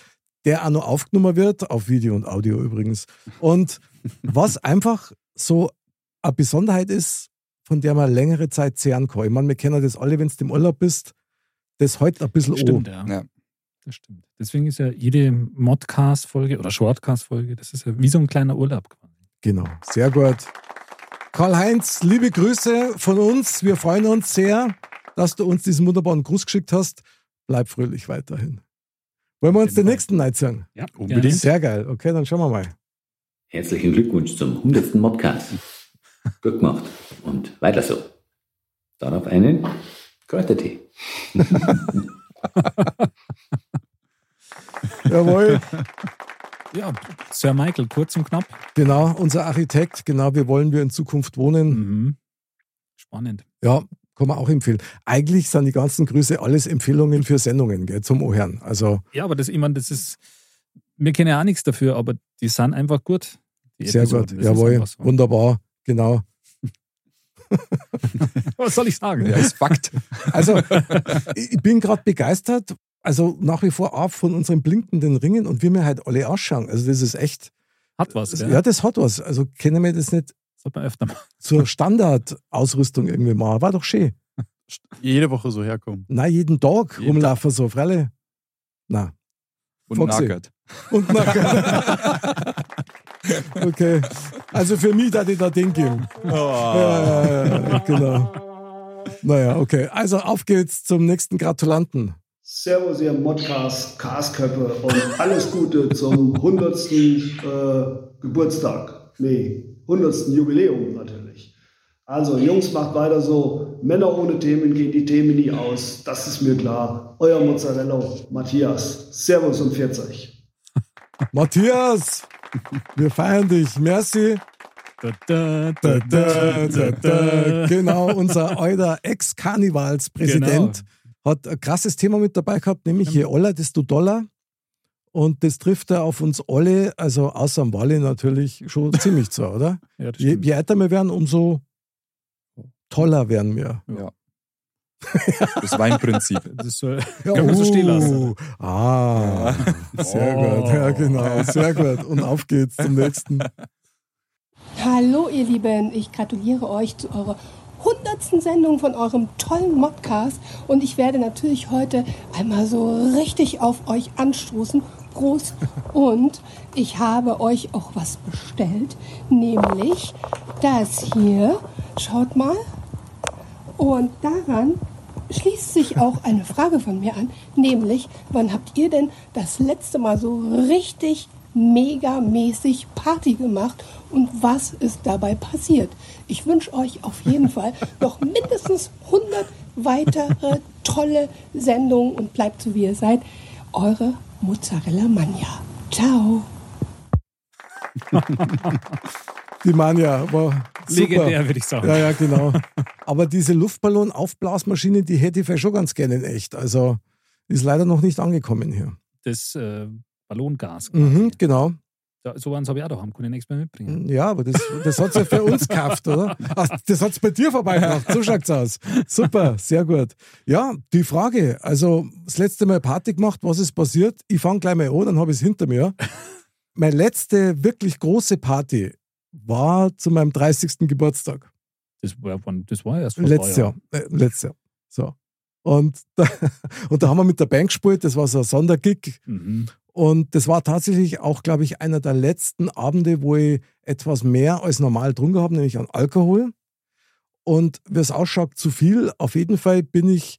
der auch noch aufgenommen wird, auf Video und Audio übrigens. Und was einfach so eine Besonderheit ist, von der man längere Zeit zehren kann. Ich meine, wir kennen das alle, wenn du im Urlaub bist, das heute ein bisschen Stimmt, an. ja. Das stimmt. Deswegen ist ja jede Modcast-Folge oder Shortcast-Folge, das ist ja wie so ein kleiner Urlaub. Genau, sehr gut. Karl-Heinz, liebe Grüße von uns. Wir freuen uns sehr, dass du uns diesen wunderbaren Gruß geschickt hast. Bleib fröhlich weiterhin. Wollen wir uns den nächsten Night sagen? Ja, unbedingt. Sehr geil. Okay, dann schauen wir mal. Herzlichen Glückwunsch zum 100. Modcast. Gut gemacht. Und weiter so. Darauf einen Kräutertee. (laughs) Jawohl. (laughs) Ja, Sir Michael, kurz und knapp. Genau, unser Architekt, genau, wie wollen wir in Zukunft wohnen. Mhm. Spannend. Ja, kann man auch empfehlen. Eigentlich sind die ganzen Grüße alles Empfehlungen für Sendungen, gell, zum Ohren. Also Ja, aber das, ich meine, das ist, wir kennen ja auch nichts dafür, aber die sind einfach gut. Die sehr Episoden. gut, Das jawohl, so. wunderbar, genau. (laughs) Was soll ich sagen? Ja, ist Fakt. Also, (laughs) ich bin gerade begeistert. Also nach wie vor auch von unseren blinkenden Ringen und wie wir halt alle ausschauen. Also das ist echt. Hat was, Ja, gell? das hat was. Also kennen wir das nicht Sollte man öfter mal. zur Standardausrüstung irgendwie machen. War doch schön. Jede Woche so herkommen. Nein, jeden Tag Jeden rumlaufen so, Freile. Na. Und Foxy. nackert. Und nackert. (laughs) okay. Also für mich da die da Ding geben. Oh. Ja, ja, ja, genau. Naja, okay. Also auf geht's zum nächsten Gratulanten. Servus, ihr Modcast, Kasköppe und alles Gute zum 100. Äh, Geburtstag. Nee, 100. Jubiläum natürlich. Also, Jungs, macht weiter so. Männer ohne Themen gehen die Themen nie aus. Das ist mir klar. Euer Mozzarella, Matthias. Servus und 40. (laughs) Matthias, wir feiern dich. Merci. Da, da, Da, da, da, da. Genau, unser euer Ex-Karnevalspräsident hat ein krasses Thema mit dabei gehabt, nämlich je Oller, desto Dollar. Und das trifft er auf uns alle, also außer am Wally natürlich schon (laughs) ziemlich zu, oder? Ja, das je, je älter wir werden, umso toller werden wir. Ja. (laughs) Das Weinprinzip. Das soll, Ja, (laughs) kann man so stehen uh, lassen. Ah, sehr Oh. gut. Ja, genau. Sehr gut. Und auf geht's zum nächsten. Hallo ihr Lieben, ich gratuliere euch zu eurer hundertsten Sendung von eurem tollen Modcast und ich werde natürlich heute einmal so richtig auf euch anstoßen. Prost! (laughs) Und ich habe euch auch was bestellt, nämlich das hier. Schaut mal. Und daran schließt sich auch eine Frage von mir an, nämlich, wann habt ihr denn das letzte Mal so richtig megamäßig Party gemacht und was ist dabei passiert? Ich wünsche euch auf jeden Fall (laughs) noch mindestens 100 weitere tolle Sendungen und bleibt so wie ihr seid. Eure Mozzarella Mania. Ciao. (laughs) Die Manja war super. Legendär, würde ich sagen. Ja, ja, genau. (laughs) Aber diese Luftballon-Aufblasmaschine, die hätte ich vielleicht schon ganz gerne in echt. Also ist leider noch nicht angekommen hier. Das äh, Ballongas. Mhm, genau. Ja, so eins habe ich auch daheim, kann ich nichts mehr mitbringen. Ja, aber das, das hat ja für uns gekauft, oder? Das hat es bei dir vorbeigebracht. So schaut's aus. Super, sehr gut. Ja, die Frage, also das letzte Mal Party gemacht, was ist passiert? Ich fange gleich mal an, dann habe ich es hinter mir. Meine letzte wirklich große Party war zu meinem 30. Geburtstag. Das war, das war erst vor Letztes Jahr. Jahren. Äh, letztes Jahr. So. Und da, (laughs) und da haben wir mit der Band gespielt, das war so ein Sondergig. Mhm. Und das war tatsächlich auch, glaube ich, einer der letzten Abende, wo ich etwas mehr als normal drunter habe, nämlich an Alkohol. Und wie es ausschaut, zu viel. Auf jeden Fall bin ich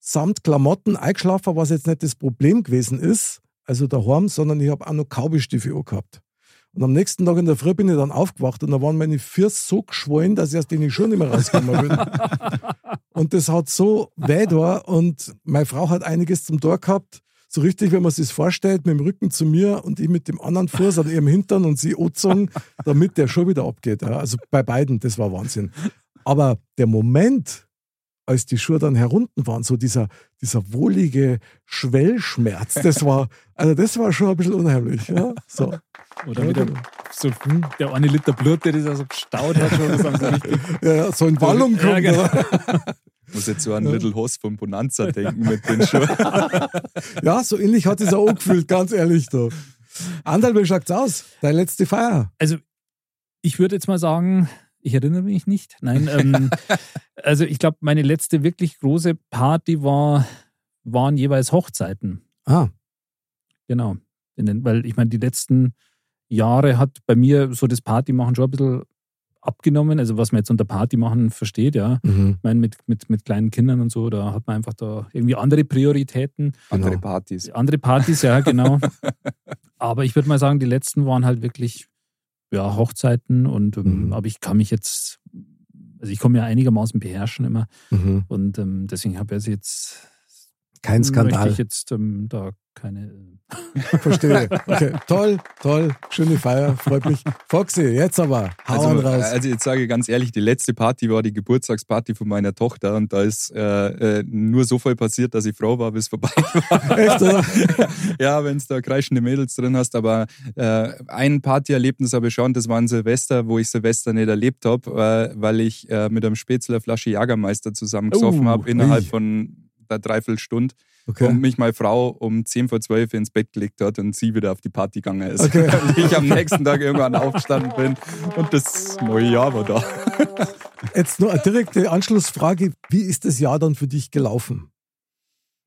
samt Klamotten eingeschlafen, was jetzt nicht das Problem gewesen ist, also daheim, sondern ich habe auch noch Kaubestiefel gehabt. Und am nächsten Tag in der Früh bin ich dann aufgewacht und da waren meine Füße so geschwollen, dass ich aus denen schon nicht mehr rausgekommen bin. (laughs) und das hat so weh da und meine Frau hat einiges zum Tor gehabt. so richtig, wenn man sich das vorstellt, mit dem Rücken zu mir und ich mit dem anderen Fuß an ihrem Hintern und sie angezogen, damit der schon wieder abgeht. Also bei beiden, das war Wahnsinn. Aber der Moment, als die Schuhe dann herunten waren, so dieser, dieser wohlige Schwellschmerz, das war, (laughs) also das war schon ein bisschen unheimlich. Ja. So. Oder wieder so der eine Liter Blut, der das ja so gestaut hat, schon das haben sie richtig. Ja, ja, so in Wallung Ja, kommt. genau. ja. Ich muss jetzt so an Little Hoss von Bonanza denken mit den Schuhen. (laughs) Ja, so ähnlich hat es auch gefühlt, ganz ehrlich. Da. Andal, wie schaut's aus? Deine letzte Feier? Also, ich würde jetzt mal sagen, ich erinnere mich nicht. Nein, ähm, (laughs) also ich glaube, meine letzte wirklich große Party war, waren jeweils Hochzeiten. Ah. Genau. In den, weil ich meine, die letzten Jahre hat bei mir so das Partymachen schon ein bisschen abgenommen. Also was man jetzt unter Party machen versteht, ja. Mhm. Ich meine, mit, mit, mit kleinen Kindern und so, da hat man einfach da irgendwie andere Prioritäten. Andere Partys. Andere Partys, ja, genau. (laughs) Aber ich würde mal sagen, die letzten waren halt wirklich ja, Hochzeiten und ähm, aber ich kann mich jetzt, also ich komme ja einigermaßen beherrschen immer. Mhm. Und ähm, deswegen habe ich jetzt Kein Skandal. Möchte ich jetzt ähm, da keine. (laughs) Verstehe. Okay, toll, toll. Schöne Feier, freut mich. Foxy, jetzt aber, hauen Also, raus. also jetzt sage ich ganz ehrlich, die letzte Party war die Geburtstagsparty von meiner Tochter und da ist äh, äh, nur so voll passiert, dass ich Frau war, bis vorbei (laughs) war. Echt, oder? (laughs) ja, wenn es da kreischende Mädels drin hast, aber äh, ein Partyerlebnis habe ich schon, das war ein Silvester, wo ich Silvester nicht erlebt habe, äh, weil ich äh, mit einem Spätzler Flasche Jagermeister zusammengesoffen Oh, habe innerhalb ui. von der Dreiviertelstunde. Okay. Und mich meine Frau um 10 vor 12 ins Bett gelegt hat und sie wieder auf die Party gegangen ist. Okay. (laughs) Und ich am nächsten Tag irgendwann aufgestanden bin und das neue Jahr war da. (laughs) Jetzt nur eine direkte Anschlussfrage. Wie ist das Jahr dann für dich gelaufen?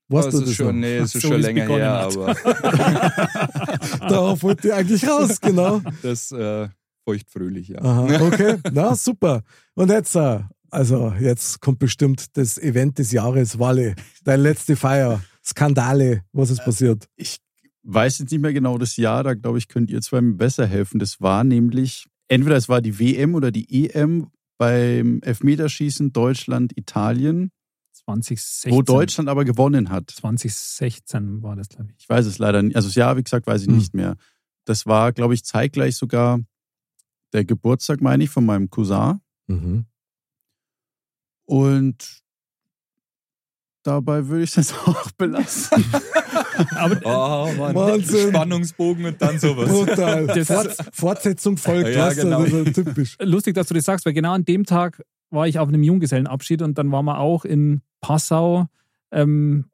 Weißt das du ist das schon, nee, es ist So schon länger her, hat. aber (laughs) Darauf wollte ich eigentlich raus, genau. das äh, feuchtfröhlich, ja. Aha, okay, na super. Und jetzt, äh, also jetzt kommt bestimmt das Event des Jahres, Walle, deine letzte Feier, Skandale, was ist passiert? Ich weiß jetzt nicht mehr genau das Jahr, da glaube ich, könnt ihr zwei mir besser helfen. Das war nämlich, entweder es war die WM oder die EM beim Elfmeterschießen Deutschland, Italien, 2016. wo Deutschland aber gewonnen hat. 2016 war das, glaube ich. Ich weiß es leider nicht. Also das Jahr, wie gesagt, weiß ich Hm. nicht mehr. Das war, glaube ich, zeitgleich sogar der Geburtstag, meine ich, von meinem Cousin. Mhm. Und dabei würde ich es (laughs) auch belassen. Aber Oh Mann, Wahnsinn. Spannungsbogen und dann sowas. Brutal. Das- Fort, Fortsetzung folgt, Ja, genau. das ist so typisch. lustig, dass du das sagst, weil genau an dem Tag war ich auf einem Junggesellenabschied und dann waren wir auch in Passau ähm,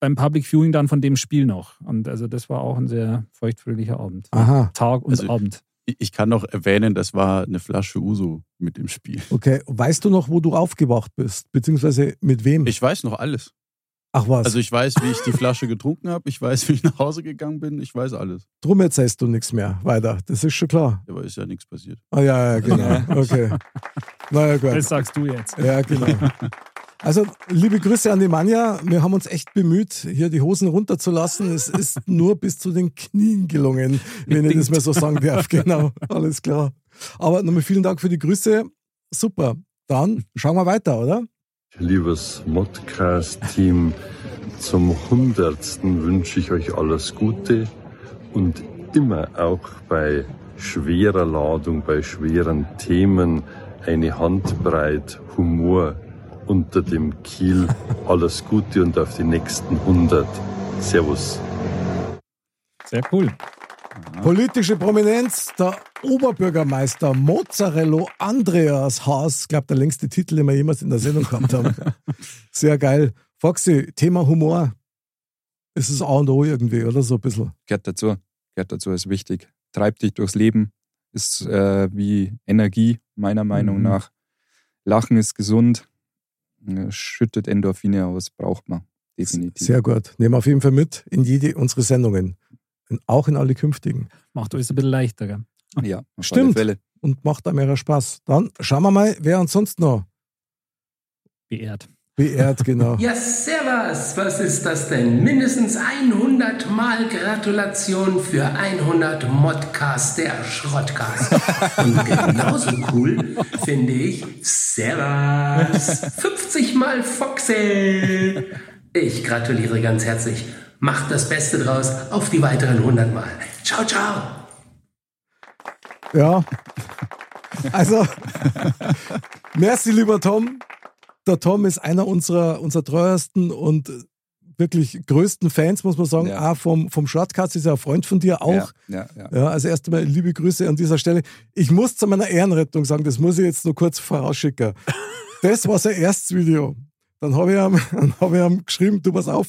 beim Public Viewing dann von dem Spiel noch. Und also das war auch ein sehr feuchtfröhlicher Abend. Aha, Tag und Also- Abend. Ich kann noch erwähnen, das war eine Flasche Uso mit im Spiel. okay. Weißt du noch, wo du aufgewacht bist? Beziehungsweise mit wem? Ich weiß noch alles. Ach was, Also ich weiß, wie ich die Flasche getrunken habe. Ich weiß, (laughs) wie ich nach Hause gegangen bin. Ich weiß alles. drum erzählst du nichts mehr weiter. Das ist schon klar. Aber ist ja nichts passiert. Ah ja, ja, genau. (laughs) Okay. Naja, gut. Das sagst du jetzt. Ja, genau. (laughs) Also, liebe Grüße an die Manja. Wir haben uns echt bemüht, hier die Hosen runterzulassen. Es ist nur bis zu den Knien gelungen, wenn ich das mal so sagen darf. Genau, alles klar. Aber nochmal vielen Dank für die Grüße. Super. Dann schauen wir weiter, oder? Liebes Modcast-Team, zum Hundertsten wünsche ich euch alles Gute und immer auch bei schwerer Ladung, bei schweren Themen eine Handbreit Humor unter dem Kiel. (laughs) Alles Gute und auf die nächsten 100. Servus. Sehr cool. Politische Prominenz, der Oberbürgermeister Mozzarello Andreas Haas. Ich glaube, der längste Titel, den wir jemals in der Sendung gehabt haben. (laughs) Sehr geil. Foxy, Thema Humor. Ist es A und O irgendwie, oder so ein bisschen? Gehört dazu. Gehört dazu, ist wichtig. Treibt dich durchs Leben. Ist äh, wie Energie, meiner Meinung Mhm. nach. Lachen ist gesund. Äh, Schüttet Endorphine aus, braucht man. Definitiv. Sehr gut. Nehmen wir auf jeden Fall mit in jede unserer Sendungen. Und auch in alle künftigen. Macht euch ein bisschen leichter, gell? Ja, auf alle Stimmt. Fälle. Und macht da mehr Spaß. Dann schauen wir mal, wer uns sonst noch Beehrt. Beehrt, genau. Ja, servus, was ist das denn? Mindestens 100 Mal Gratulation für 100 Modcast, der Schrottcast. Und genauso cool finde ich Servus, 50 Mal Foxy. Ich gratuliere ganz herzlich. Macht das Beste draus auf die weiteren 100 Mal. Ciao, ciao. Ja. Also, merci, lieber Tom. Der Tom ist einer unserer, unserer treuesten und wirklich größten Fans, muss man sagen. Ja. Auch vom, vom Shortcast ist er ein Freund von dir auch. Ja, ja, ja. Ja, also erst einmal liebe Grüße an dieser Stelle. Ich muss zu meiner Ehrenrettung sagen, das muss ich jetzt nur kurz vorausschicken. (laughs) Das war sein erstes Video. Dann habe ich, ihm- (laughs) dann hab ich ihm geschrieben, du pass auf,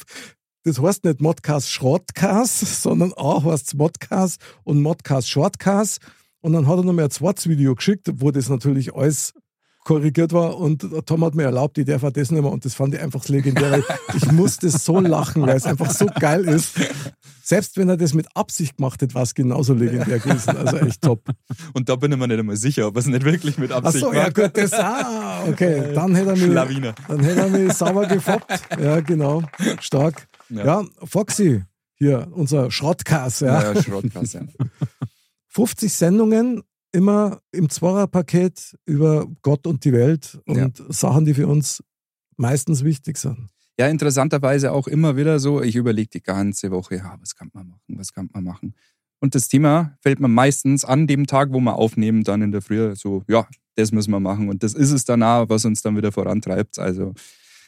das heißt nicht Modcast Shortcast, sondern auch heißt Modcast und Modcast Shortcast. Und dann hat er noch mal ein zweites Video geschickt, wo das natürlich alles korrigiert war und Tom hat mir erlaubt, ich darf das nicht mehr und das fand ich einfach das Legendäre. Ich musste so lachen, weil es einfach so geil ist. Selbst wenn er das mit Absicht gemacht hätte, war es genauso legendär gewesen. Also echt top. Und da bin ich mir nicht einmal sicher, ob er es nicht wirklich mit Ach Absicht so, ja gut, das, ah, okay, dann hätte er mich, Schlawiner. dann hätte er mich sauber gefoppt. Ja, genau, stark. Ja. Ja, Foxy, hier, unser Schrottkass, ja. Ja, ja, Schrottkass, ja. (laughs) 50 Sendungen, immer im Zwarer-Paket über Gott und die Welt und Sachen, die für uns meistens wichtig sind. Ja, interessanterweise auch immer wieder so, ich überlege die ganze Woche, ja, was kann man machen, was kann man machen. Und das Thema fällt mir meistens an dem Tag, wo wir aufnehmen, dann in der Früh so, ja, das müssen wir machen. Und das ist es danach, was uns dann wieder vorantreibt. Also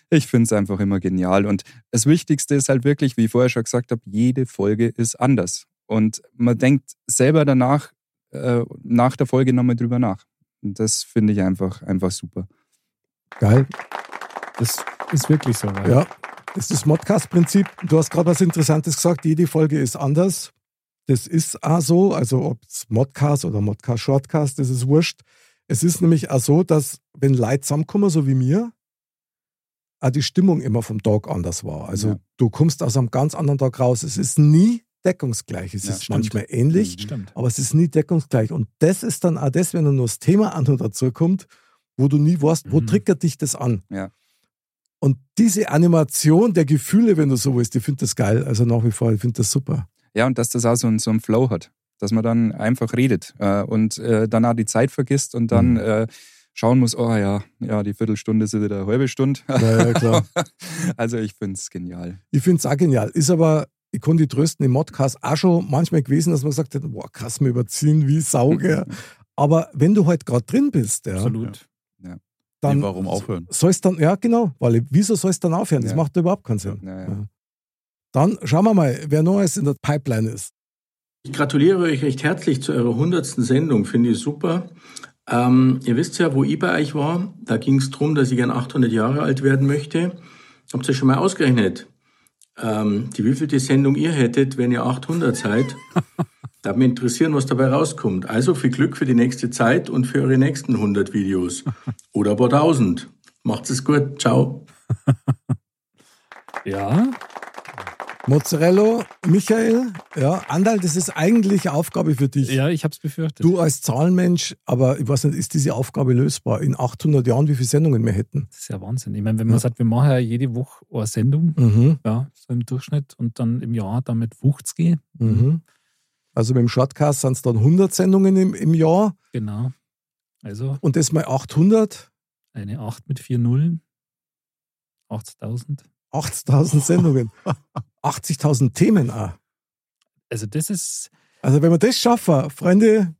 ich finde es einfach immer genial. Und das Wichtigste ist halt wirklich, wie ich vorher schon gesagt habe, jede Folge ist anders. Und man denkt selber danach, äh, nach der Folge nochmal drüber nach. Und das finde ich einfach, einfach super. Geil. Das ist wirklich so. weil- Ja, das ist das Modcast-Prinzip. Du hast gerade was Interessantes gesagt, jede Folge ist anders. Das ist auch so, also ob es Modcast oder Modcast Shortcast, das ist wurscht. Es ist nämlich auch so, dass wenn Leute zusammenkommen, so wie mir, auch die Stimmung immer vom Tag anders war. Also Ja. du kommst aus einem ganz anderen Tag raus. Es ist nie deckungsgleich. Es Ja, ist stimmt. manchmal ähnlich, Stimmt. aber es ist nie deckungsgleich. Und das ist dann auch das, wenn dann nur das Thema an und dazu kommt, wo du nie weißt, wo Mhm. triggert dich das an. Ja. Und diese Animation der Gefühle, wenn du so willst, ich finde das geil. Also nach wie vor, ich finde das super. Ja, und dass das auch so, ein- so einen Flow hat. Dass man dann einfach redet äh, und äh, dann auch die Zeit vergisst und dann Mhm. äh, schauen muss, oh ja, ja, die Viertelstunde ist wieder eine halbe Stunde. Ja, ja, klar. (laughs) also ich finde es genial. Ich finde es auch genial. Ist aber, ich konnte die trösten im Modcast auch schon manchmal gewesen, dass man gesagt hat, boah, krass, wir überziehen wie Sauge. (laughs) aber wenn du halt gerade drin bist, ja, Absolut. dann Nee, warum aufhören? soll es dann, ja genau, weil wieso soll es dann aufhören? Das Ja. macht überhaupt keinen Sinn. Ja, ja. Ja. Dann schauen wir mal, wer Neues in der Pipeline ist. Ich gratuliere euch recht herzlich zu eurer hundertsten Sendung, finde ich super. Ähm, ihr wisst ja, wo ich bei euch war. Da ging es darum, dass ich gern 800 Jahre alt werden möchte. Habt ihr schon mal ausgerechnet, ähm, die wievielte Sendung ihr hättet, wenn ihr 800 seid? (laughs) Da mich interessieren, was dabei rauskommt. Also viel Glück für die nächste Zeit und für eure nächsten 100 Videos. (laughs) Oder ein paar tausend. Macht's es gut. Ciao. (laughs) Ja, Mozzarella, Michael, ja, Andal, das ist eigentlich eine Aufgabe für dich. ja, ich habe es befürchtet. Du als Zahlenmensch, aber ich weiß nicht, ist diese Aufgabe lösbar? In 800 Jahren, wie viele Sendungen wir hätten? Das ist ja Wahnsinn. Ich meine, wenn man sagt, wir machen ja jede Woche eine Sendung, Mhm. ja, so im Durchschnitt und dann im Jahr damit 50. Mhm. Also mit dem Shortcast sind es dann 100 Sendungen im, im Jahr Genau. Also und das mal 800, eine 8 mit vier Nullen. 80.000. 80.000 Sendungen. (laughs) 80.000 Themen auch. Also das ist, Also wenn wir das schaffen, Freunde,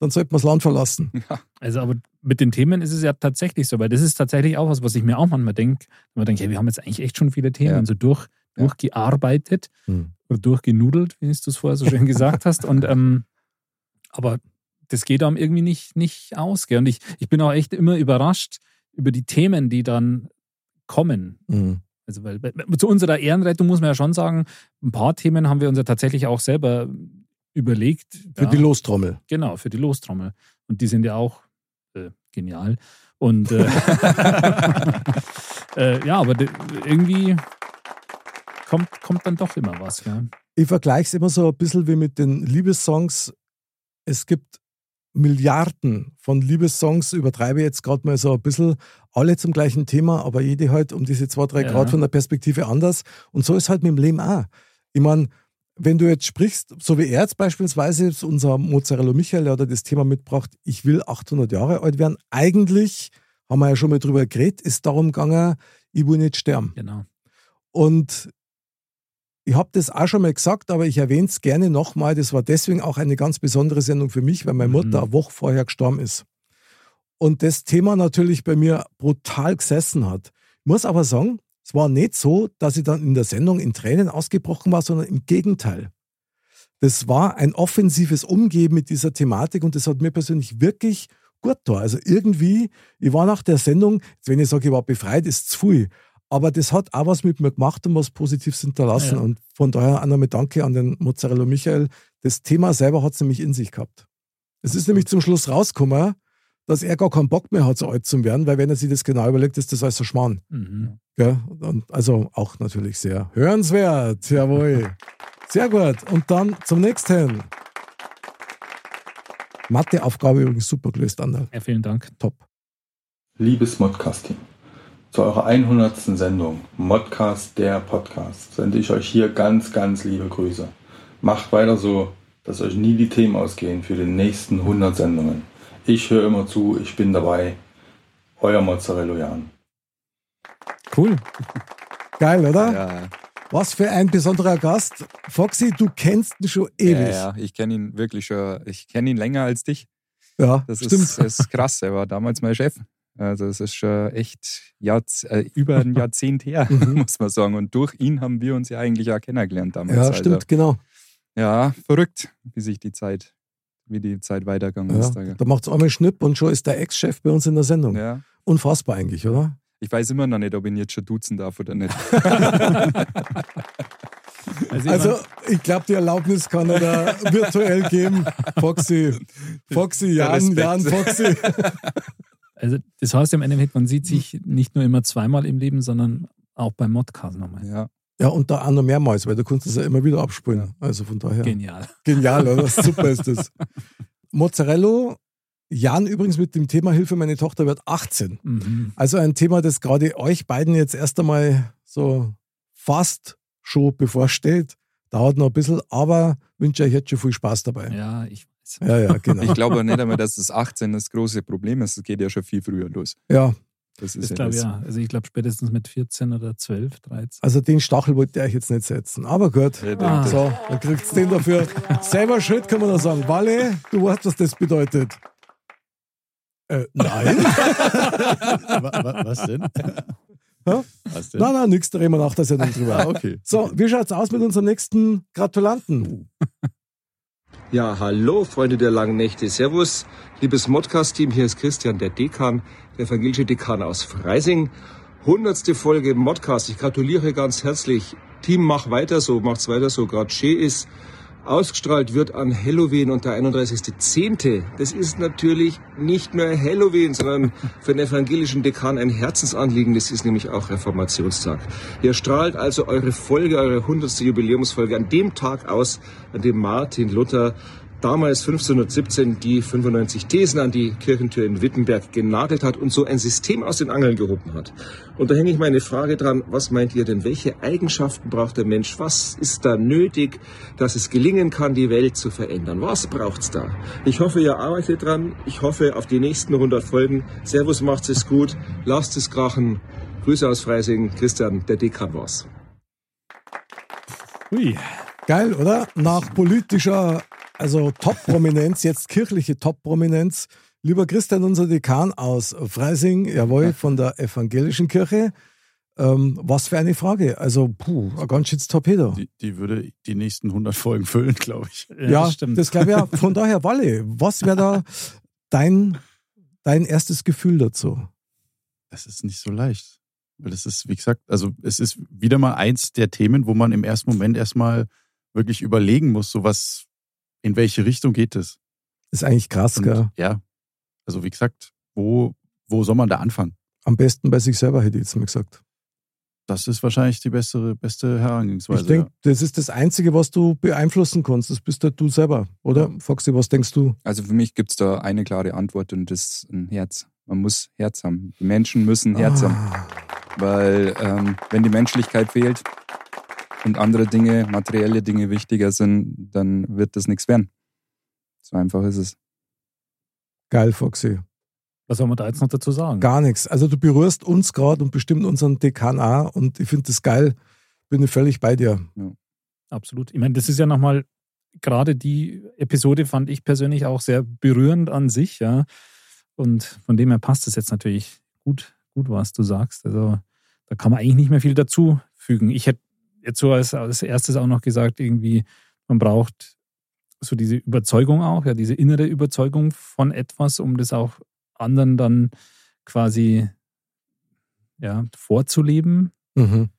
dann sollten wir das Land verlassen. (laughs) also aber mit den Themen ist es ja tatsächlich so, weil das ist tatsächlich auch was, was ich mir auch manchmal denke. Wenn man denkt, hey, wir haben jetzt eigentlich echt schon viele Themen Ja. so durch, durchgearbeitet Hm. oder durchgenudelt, wie du es vorher so schön gesagt hast. Und ähm, aber das geht einem irgendwie nicht, nicht aus. Gell? Und ich, ich bin auch echt immer überrascht über die Themen, die dann kommen. Mhm. Also, weil zu unserer Ehrenrettung muss man ja schon sagen, ein paar Themen haben wir uns ja tatsächlich auch selber überlegt. Für ja. die Lostrommel. Genau, für die Lostrommel. Und die sind ja auch äh, genial. Und äh, (laughs) äh, ja, aber irgendwie kommt, kommt dann doch immer was. Ja. Ich vergleiche es immer so ein bisschen wie mit den Liebessongs. Es gibt Milliarden von Liebessongs, übertreibe jetzt gerade mal so ein bisschen, alle zum gleichen Thema, aber jede halt um diese zwei, drei Ja. Grad von der Perspektive anders. Und so ist halt mit dem Leben auch. Ich meine, wenn du jetzt sprichst, so wie er jetzt beispielsweise, unser Mozzarella Michael, der das Thema mitgebracht, ich will 800 Jahre alt werden. Eigentlich, haben wir ja schon mal drüber geredet, ist darum gegangen, ich will nicht sterben. Genau. Und ich habe das auch schon mal gesagt, aber ich erwähne es gerne nochmal. Das war deswegen auch eine ganz besondere Sendung für mich, weil meine Mutter eine Woche vorher gestorben ist. Und das Thema natürlich bei mir brutal gesessen hat. Ich muss aber sagen, es war nicht so, dass ich dann in der Sendung in Tränen ausgebrochen war, sondern im Gegenteil. Das war ein offensives Umgehen mit dieser Thematik und das hat mir persönlich wirklich gut da. Also irgendwie, ich war nach der Sendung, wenn ich sage, ich war befreit, ist zu viel. Aber das hat auch was mit mir gemacht und was Positives hinterlassen. Ja. Und von daher auch nochmal Danke an den Mozzarella Michael. Das Thema selber hat es nämlich in sich gehabt. Es ist nämlich zum Schluss rausgekommen, dass er gar keinen Bock mehr hat, so alt zu werden, weil wenn er sich das genau überlegt, ist das alles so Schmarrn. Mhm. Und also auch natürlich sehr hörenswert. Jawohl. (laughs) Sehr gut. Und dann zum nächsten. Matheaufgabe übrigens super gelöst, Anderl. Ja, vielen Dank. Top. Liebes Modcast-Team, zu eurer 100. Sendung, Modcast der Podcast, sende ich euch hier ganz, ganz liebe Grüße. Macht weiter so, dass euch nie die Themen ausgehen für die nächsten 100 Sendungen. Ich höre immer zu, ich bin dabei. Euer Mozzarella Jan. Cool. Geil, oder? Ja. Was für ein besonderer Gast. Foxy, du kennst ihn schon ewig. Ja, ja, ich kenne ihn wirklich schon. Ich kenne ihn länger als dich. Ja, das stimmt. Ist, das ist krass. Er war damals mein Chef. Also es ist schon echt Jahrz äh, über ein (laughs) Jahrzehnt her, Mhm. (laughs) muss man sagen. Und durch ihn haben wir uns ja eigentlich auch kennengelernt damals. Ja, Also, stimmt, genau. Ja, verrückt, wie sich die Zeit, wie die Zeit weitergegangen Ja, ist. Da. da macht es einmal Schnipp und schon ist der Ex-Chef bei uns in der Sendung. Ja. Unfassbar eigentlich, oder? Ich weiß immer noch nicht, ob ich ihn jetzt schon duzen darf oder nicht. (laughs) Also, ich glaube, die Erlaubnis kann er da virtuell geben. Foxy, Foxy, Jan. Jan, Foxy. Also das heißt im Endeffekt, man sieht sich nicht nur immer zweimal im Leben, sondern auch beim Modcast nochmal. Ja. Ja, und da auch noch mehrmals, weil du kannst es ja immer wieder abspulen. Also von daher. Genial. Genial, oder? (laughs) Super ist das. Mozzarella, Jan übrigens mit dem Thema Hilfe, meine Tochter wird 18. Mhm. Also ein Thema, das gerade euch beiden jetzt erst einmal so fast schon bevorsteht. Dauert noch ein bisschen, aber wünsche euch jetzt schon viel Spaß dabei. Ja, ich weiß. Ja, ja, genau. Ich glaube nicht einmal, dass das 18 das große Problem ist. Es geht ja schon viel früher los. Ja. Das Ich ist ja glaube das. ja. Also ich glaube spätestens mit 14 oder 12, 13. Also den Stachel wollte ich euch jetzt nicht setzen. Aber gut. Ja, Ah. So, dann kriegt den dafür. Selber schuld kann man da sagen. Walle, du weißt, was das bedeutet. Äh, nein. (laughs) (laughs) Wa- wa- was denn? Ja? Was denn? Nein, nein, nix, da reden wir nach der Sendung drüber. Ah, okay. So, wie schaut's aus mit unserem nächsten Gratulanten? Ja, hallo, Freunde der langen Nächte. Servus, liebes Modcast-Team. Hier ist Christian, der Dekan, der evangelische Dekan aus Freising. Hundertste Folge Modcast. Ich gratuliere ganz herzlich. Team, mach weiter so, macht's weiter so. Gerade schön ist. Ausgestrahlt wird an Halloween und der 31.10. Das ist natürlich nicht nur Halloween, sondern für den evangelischen Dekan ein Herzensanliegen. Das ist nämlich auch Reformationstag. Ihr strahlt also eure Folge, eure 100. Jubiläumsfolge an dem Tag aus, an dem Martin Luther damals 1517 die 95 Thesen an die Kirchentür in Wittenberg genagelt hat und so ein System aus den Angeln gehoben hat. Und da hänge ich meine Frage dran, was meint ihr denn, welche Eigenschaften braucht der Mensch? Was ist da nötig, dass es gelingen kann, die Welt zu verändern? Was braucht's da? Ich hoffe, ihr arbeitet dran. Ich hoffe auf die nächsten 100 Folgen. Servus, macht's es gut. Lasst es krachen. Grüße aus Freising. Christian, der Dekan war's. Ui. Geil, oder? Nach politischer, also Top-Prominenz, jetzt kirchliche Top-Prominenz. Lieber Christian, unser Dekan aus Freising, jawohl, von der evangelischen Kirche. Ähm, was für eine Frage. Also, puh, ein ganz schönes Torpedo. Die, die würde die nächsten 100 Folgen füllen, glaube ich. Ja, das, glaube ich ja. Von daher, Walle, was wäre da dein, dein erstes Gefühl dazu? Das ist nicht so leicht. Weil das ist, wie gesagt, also es ist wieder mal eins der Themen, wo man im ersten Moment erstmal wirklich überlegen muss, so was, in welche Richtung geht es. Ist eigentlich krass, Und, gell? Ja. Also wie gesagt, wo, wo soll man da anfangen? Am besten bei sich selber, hätte ich jetzt mal gesagt. Das ist wahrscheinlich die beste, beste Herangehensweise. Ich denke, das ist das Einzige, was du beeinflussen kannst. Das bist halt du selber, oder? Foxy, was denkst du? Also für mich gibt es da eine klare Antwort und das ist ein Herz. Man muss Herz haben. Die Menschen müssen Herz Ah. haben. Weil ähm, wenn die Menschlichkeit fehlt und andere Dinge, materielle Dinge wichtiger sind, dann wird das nichts werden. So einfach ist es. Geil, Foxy. Was soll man da jetzt noch dazu sagen? Gar nichts. Also du berührst uns gerade und bestimmt unseren Dekan auch und ich finde das geil. Bin ich völlig bei dir. Ja. absolut. Ich meine, das ist ja nochmal, gerade die Episode fand ich persönlich auch sehr berührend an sich, ja. Und von dem her passt es jetzt natürlich gut, gut, was du sagst. Also da kann man eigentlich nicht mehr viel dazu fügen. Ich hätte jetzt so als, als erstes auch noch gesagt, irgendwie, man braucht so diese Überzeugung auch, ja, diese innere Überzeugung von etwas, um das auch anderen dann quasi ja, vorzuleben. Mhm.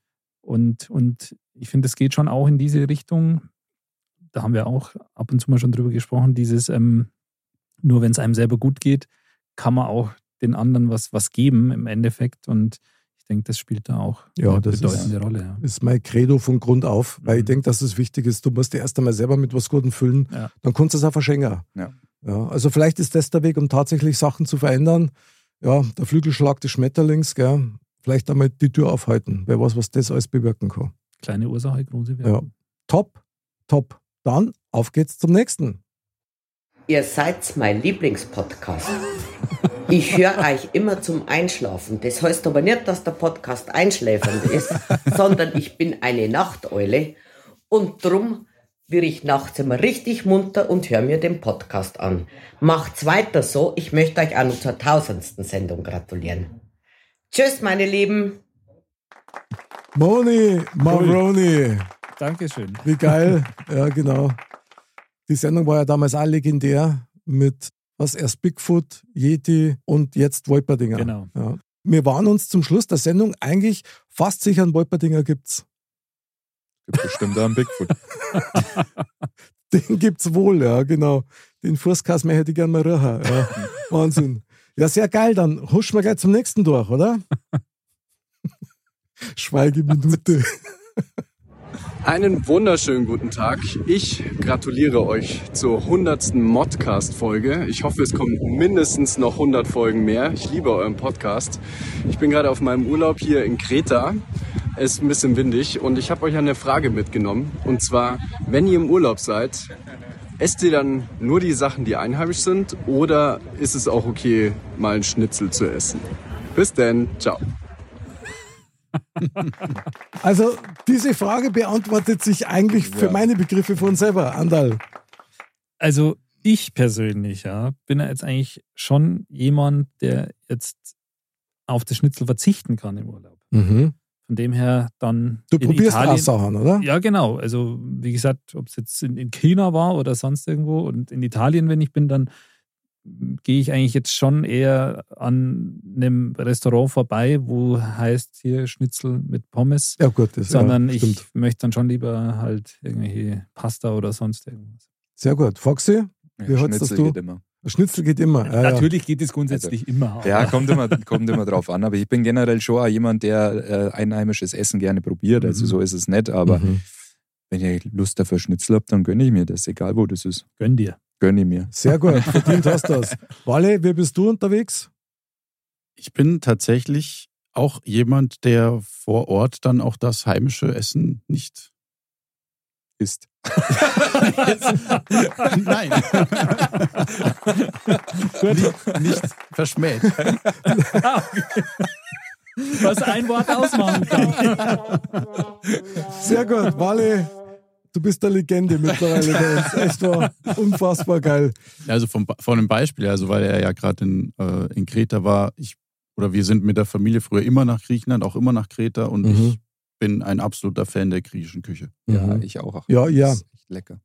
Und, und ich finde, es geht schon auch in diese Richtung. Da haben wir auch ab und zu mal schon drüber gesprochen, dieses, ähm, nur wenn es einem selber gut geht, kann man auch den anderen was, was geben im Endeffekt. Und denke, das spielt da auch Ja, eine das bedeutende ist, Rolle. Ja. ist mein Credo von Grund auf, weil ich denke, dass es wichtig ist. Du musst dir erst einmal selber mit was Gutem füllen, Ja. dann kannst du es auch verschenken. Ja. Ja, also vielleicht ist das der Weg, um tatsächlich Sachen zu verändern. Ja, der Flügelschlag des Schmetterlings, gell? vielleicht damit die Tür aufhalten. Wer weiß, was das alles bewirken kann. Kleine Ursache, große Ja. Wirkung. Top, top. Dann auf geht's zum nächsten. Ihr seid mein Lieblingspodcast. (laughs) Ich höre euch immer zum Einschlafen. Das heißt aber nicht, dass der Podcast einschläfernd ist, (laughs) sondern ich bin eine Nachteule und drum wird ich nachts immer richtig munter und höre mir den Podcast an. Macht's weiter so. Ich möchte euch auch noch zur tausendsten Sendung gratulieren. Tschüss, meine Lieben. Moni, Maroni. Dankeschön. Wie geil. Ja, genau. Die Sendung war ja damals auch legendär mit was erst Bigfoot, Yeti und jetzt Wolperdinger. Genau. Ja. Wir waren uns zum Schluss der Sendung eigentlich fast sicher, einen Wolperdinger gibt's. Gibt bestimmt auch einen Bigfoot. (laughs) Den gibt's wohl, ja, genau. Den Fußkasten hätte ich gerne mal riechen. Ja. Wahnsinn. Ja, sehr geil. Dann huschen wir gleich zum nächsten durch, oder? (laughs) Schweigeminute. (laughs) Einen wunderschönen guten Tag. Ich gratuliere euch zur 100. Modcast-Folge. Ich hoffe, es kommen mindestens noch 100 Folgen mehr. Ich liebe euren Podcast. Ich bin gerade auf meinem Urlaub hier in Kreta. Es ist ein bisschen windig und ich habe euch eine Frage mitgenommen. Und zwar, wenn ihr im Urlaub seid, esst ihr dann nur die Sachen, die einheimisch sind oder ist es auch okay, mal einen Schnitzel zu essen? Bis denn. Ciao. (laughs) Also, diese Frage beantwortet sich eigentlich für Ja. meine Begriffe von selber. Andal. Also ich persönlich, ja, bin ja jetzt eigentlich schon jemand, der jetzt auf das Schnitzel verzichten kann im Urlaub. Mhm. Von dem her dann. Du in probierst Italien, auch Sachen, oder? Ja, genau. Also, wie gesagt, ob es jetzt in, in China war oder sonst irgendwo und in Italien, wenn ich bin, dann gehe ich eigentlich jetzt schon eher an einem Restaurant vorbei, wo heißt hier Schnitzel mit Pommes. Ja, gut, das ja, sondern ich stimmt. möchte dann schon lieber halt irgendwelche Pasta oder sonst irgendwas. Sehr gut. Foxy, wie Ja, hältst das Schnitzel du? geht immer. Schnitzel geht immer. Ja, ja. Natürlich geht es grundsätzlich immer. Ja, kommt immer, kommt immer drauf an. Aber ich bin generell schon auch jemand, der äh, einheimisches Essen gerne probiert. Also Mhm. so ist es nicht. Aber Mhm. wenn ihr Lust auf ein Schnitzel habt, dann gönne ich mir das, egal wo das ist. Gönn dir. Gönne ich mir. Sehr gut, verdient hast du das. Walle, wie bist du unterwegs? Ich bin tatsächlich auch jemand, der vor Ort dann auch das heimische Essen nicht isst. (laughs) Nein. nicht, nicht verschmäht. Was ein Wort ausmachen kann. Sehr gut, Walle, du bist eine Legende mittlerweile bei uns. Echt wahr. Unfassbar geil. Also vom, von einem Beispiel, also weil er ja gerade in, äh, in Kreta war, ich oder wir sind mit der Familie früher immer nach Griechenland, auch immer nach Kreta und Mhm. ich bin ein absoluter Fan der griechischen Küche. Ja, Mhm. ich auch. Ja, ja. Das ist echt lecker.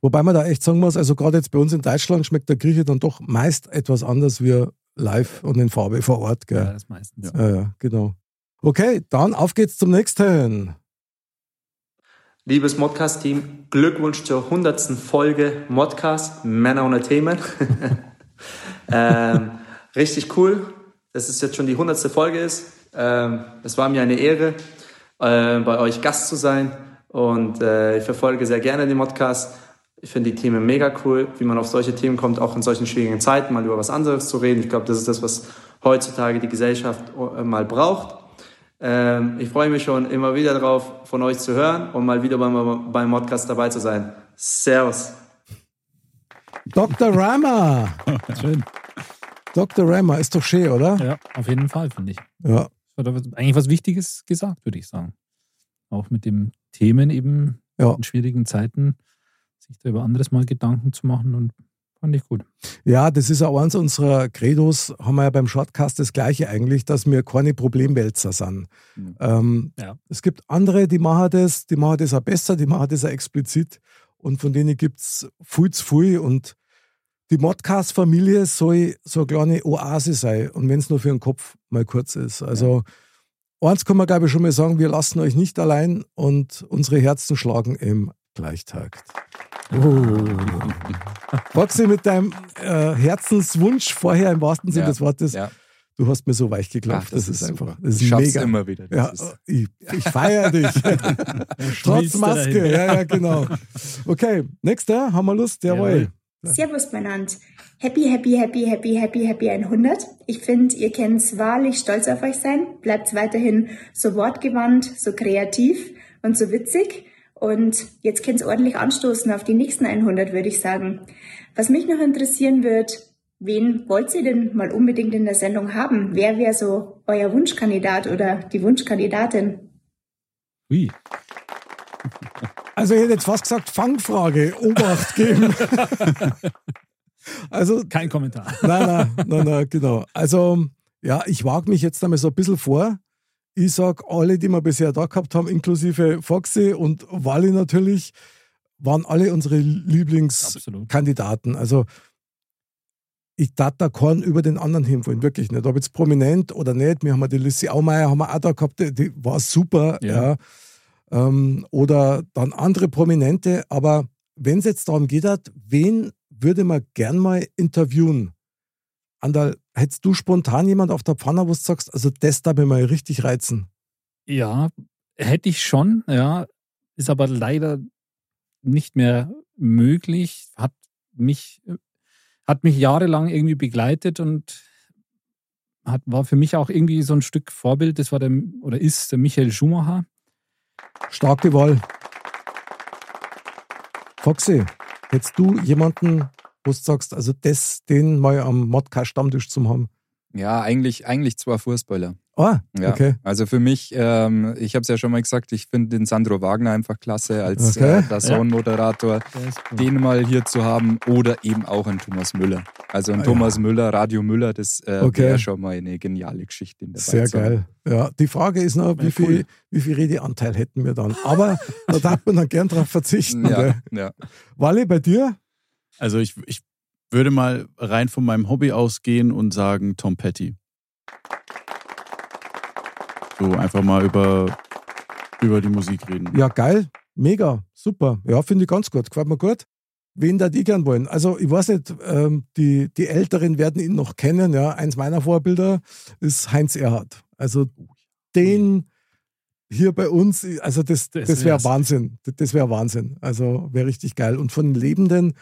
Wobei man da echt sagen muss, also gerade jetzt bei uns in Deutschland schmeckt der Grieche dann doch meist etwas anders wie live und in Farbe vor Ort. Gell? Ja, das meistens. Ja, ja, genau. Okay, dann auf geht's zum nächsten. Liebes Modcast-Team, Glückwunsch zur 100. Folge Modcast Männer ohne Themen. (laughs) ähm, richtig cool, dass es jetzt schon die 100. Folge ist. Ähm, es war mir eine Ehre, äh, bei euch Gast zu sein und äh, ich verfolge sehr gerne den Modcast. Ich finde die Themen mega cool, wie man auf solche Themen kommt, auch in solchen schwierigen Zeiten mal über was anderes zu reden. Ich glaube, das ist das, was heutzutage die Gesellschaft äh, mal braucht. Ähm, ich freue mich schon immer wieder drauf, von euch zu hören und mal wieder beim, beim Modcast dabei zu sein. Servus. Dr. Rama. (laughs) Schön. Dr. Rama, ist doch schön, oder? Ja, auf jeden Fall, finde ich. Ja. Hat eigentlich was Wichtiges gesagt, würde ich sagen. Auch mit den Themen eben, Ja. in schwierigen Zeiten sich da über anderes mal Gedanken zu machen und fand ich gut. Ja, das ist auch eins unserer Credos, haben wir ja beim Shortcast das Gleiche eigentlich, dass wir keine Problemwälzer sind. Ähm, Ja. Es gibt andere, die machen das, die machen das auch besser, die machen das auch explizit und von denen gibt es viel zu viel und die Modcast-Familie soll so eine kleine Oase sein und wenn es nur für den Kopf mal kurz ist. Also eins kann man glaube ich schon mal sagen, wir lassen euch nicht allein und unsere Herzen schlagen im Gleichtakt. Oh. Foxy, mit deinem äh, Herzenswunsch vorher im wahrsten Sinne Ja, des Wortes, ja. du hast mir so weich geklopft. Ach, das, das ist einfach, das ist Ich schaff's mega. immer wieder, Ja, ich, ich feiere dich. (laughs) Trotz Maske, ja, ja, genau. Okay, nächster, haben wir Lust? Jawohl. Servus benannt. Happy, happy, happy, happy, happy, happy 100. Ich finde, ihr könnt wahrlich stolz auf euch sein. Bleibt weiterhin so wortgewandt, so kreativ und so witzig. Und jetzt könnt ihr ordentlich anstoßen auf die nächsten 100, würde ich sagen. Was mich noch interessieren wird, wen wollt ihr denn mal unbedingt in der Sendung haben? Wer wäre so euer Wunschkandidat oder die Wunschkandidatin? Ui. Also ich hätte jetzt fast gesagt, Fangfrage, Obacht geben. (laughs) also Kein Kommentar. Nein, nein, nein, nein, genau. Also ja, ich wage mich jetzt einmal so ein bisschen vor. Ich sag, alle, die wir bisher da gehabt haben, inklusive Foxy und Wally natürlich, waren alle unsere Lieblingskandidaten. Also ich darf da keinen über den anderen hinwollen, wirklich nicht. Ob jetzt prominent oder nicht. Wir haben ja die Lissy Aumeier haben wir auch da gehabt, die, die war super, ja. Ja. Ähm, oder dann andere Prominente. Aber wenn es jetzt darum geht, hat, wen würde man gern mal interviewen? Andal, hättest du spontan jemand auf der Pfanne, wo du sagst, also das darf mir mal richtig reizen? Ja, hätte ich schon, ja. Ist aber leider nicht mehr möglich. Hat mich, hat mich jahrelang irgendwie begleitet und hat, war für mich auch irgendwie so ein Stück Vorbild. Das war der, oder ist der Michael Schumacher. Starke Wahl. Foxy, hättest du jemanden, wo du sagst, also das, den mal am Modcast-Stammtisch zu haben? Ja, eigentlich, eigentlich zwei Fußballer. Ah, Ja, okay. also für mich, ähm, ich habe es ja schon mal gesagt, ich finde den Sandro Wagner einfach klasse als Okay. äh, Dazone-Moderator. Den mal hier zu haben oder eben auch einen Thomas Müller. Also ein Ah, Thomas Müller, Radio Müller, das äh, Okay. wäre schon mal eine geniale Geschichte in der Sehr geil. Ja, die Frage ist noch, wie viel, wie viel Redeanteil hätten wir dann? Aber da darf man dann gern drauf verzichten. Ja, ja. Wally, bei dir? Also ich, ich würde mal rein von meinem Hobby ausgehen und sagen Tom Petty. So einfach mal über, über die Musik reden. Ja, geil. Mega. Super. Ja, finde ich ganz gut. Gefällt mir gut. Wen da die gern wollen? Also, ich weiß nicht, ähm, die, die Älteren werden ihn noch kennen. Ja, eins meiner Vorbilder ist Heinz Erhardt. Also, den hier bei uns, also das, das, Das wäre. Wahnsinn. Das, das wäre Wahnsinn. Also, wäre richtig geil. Und von den Lebenden,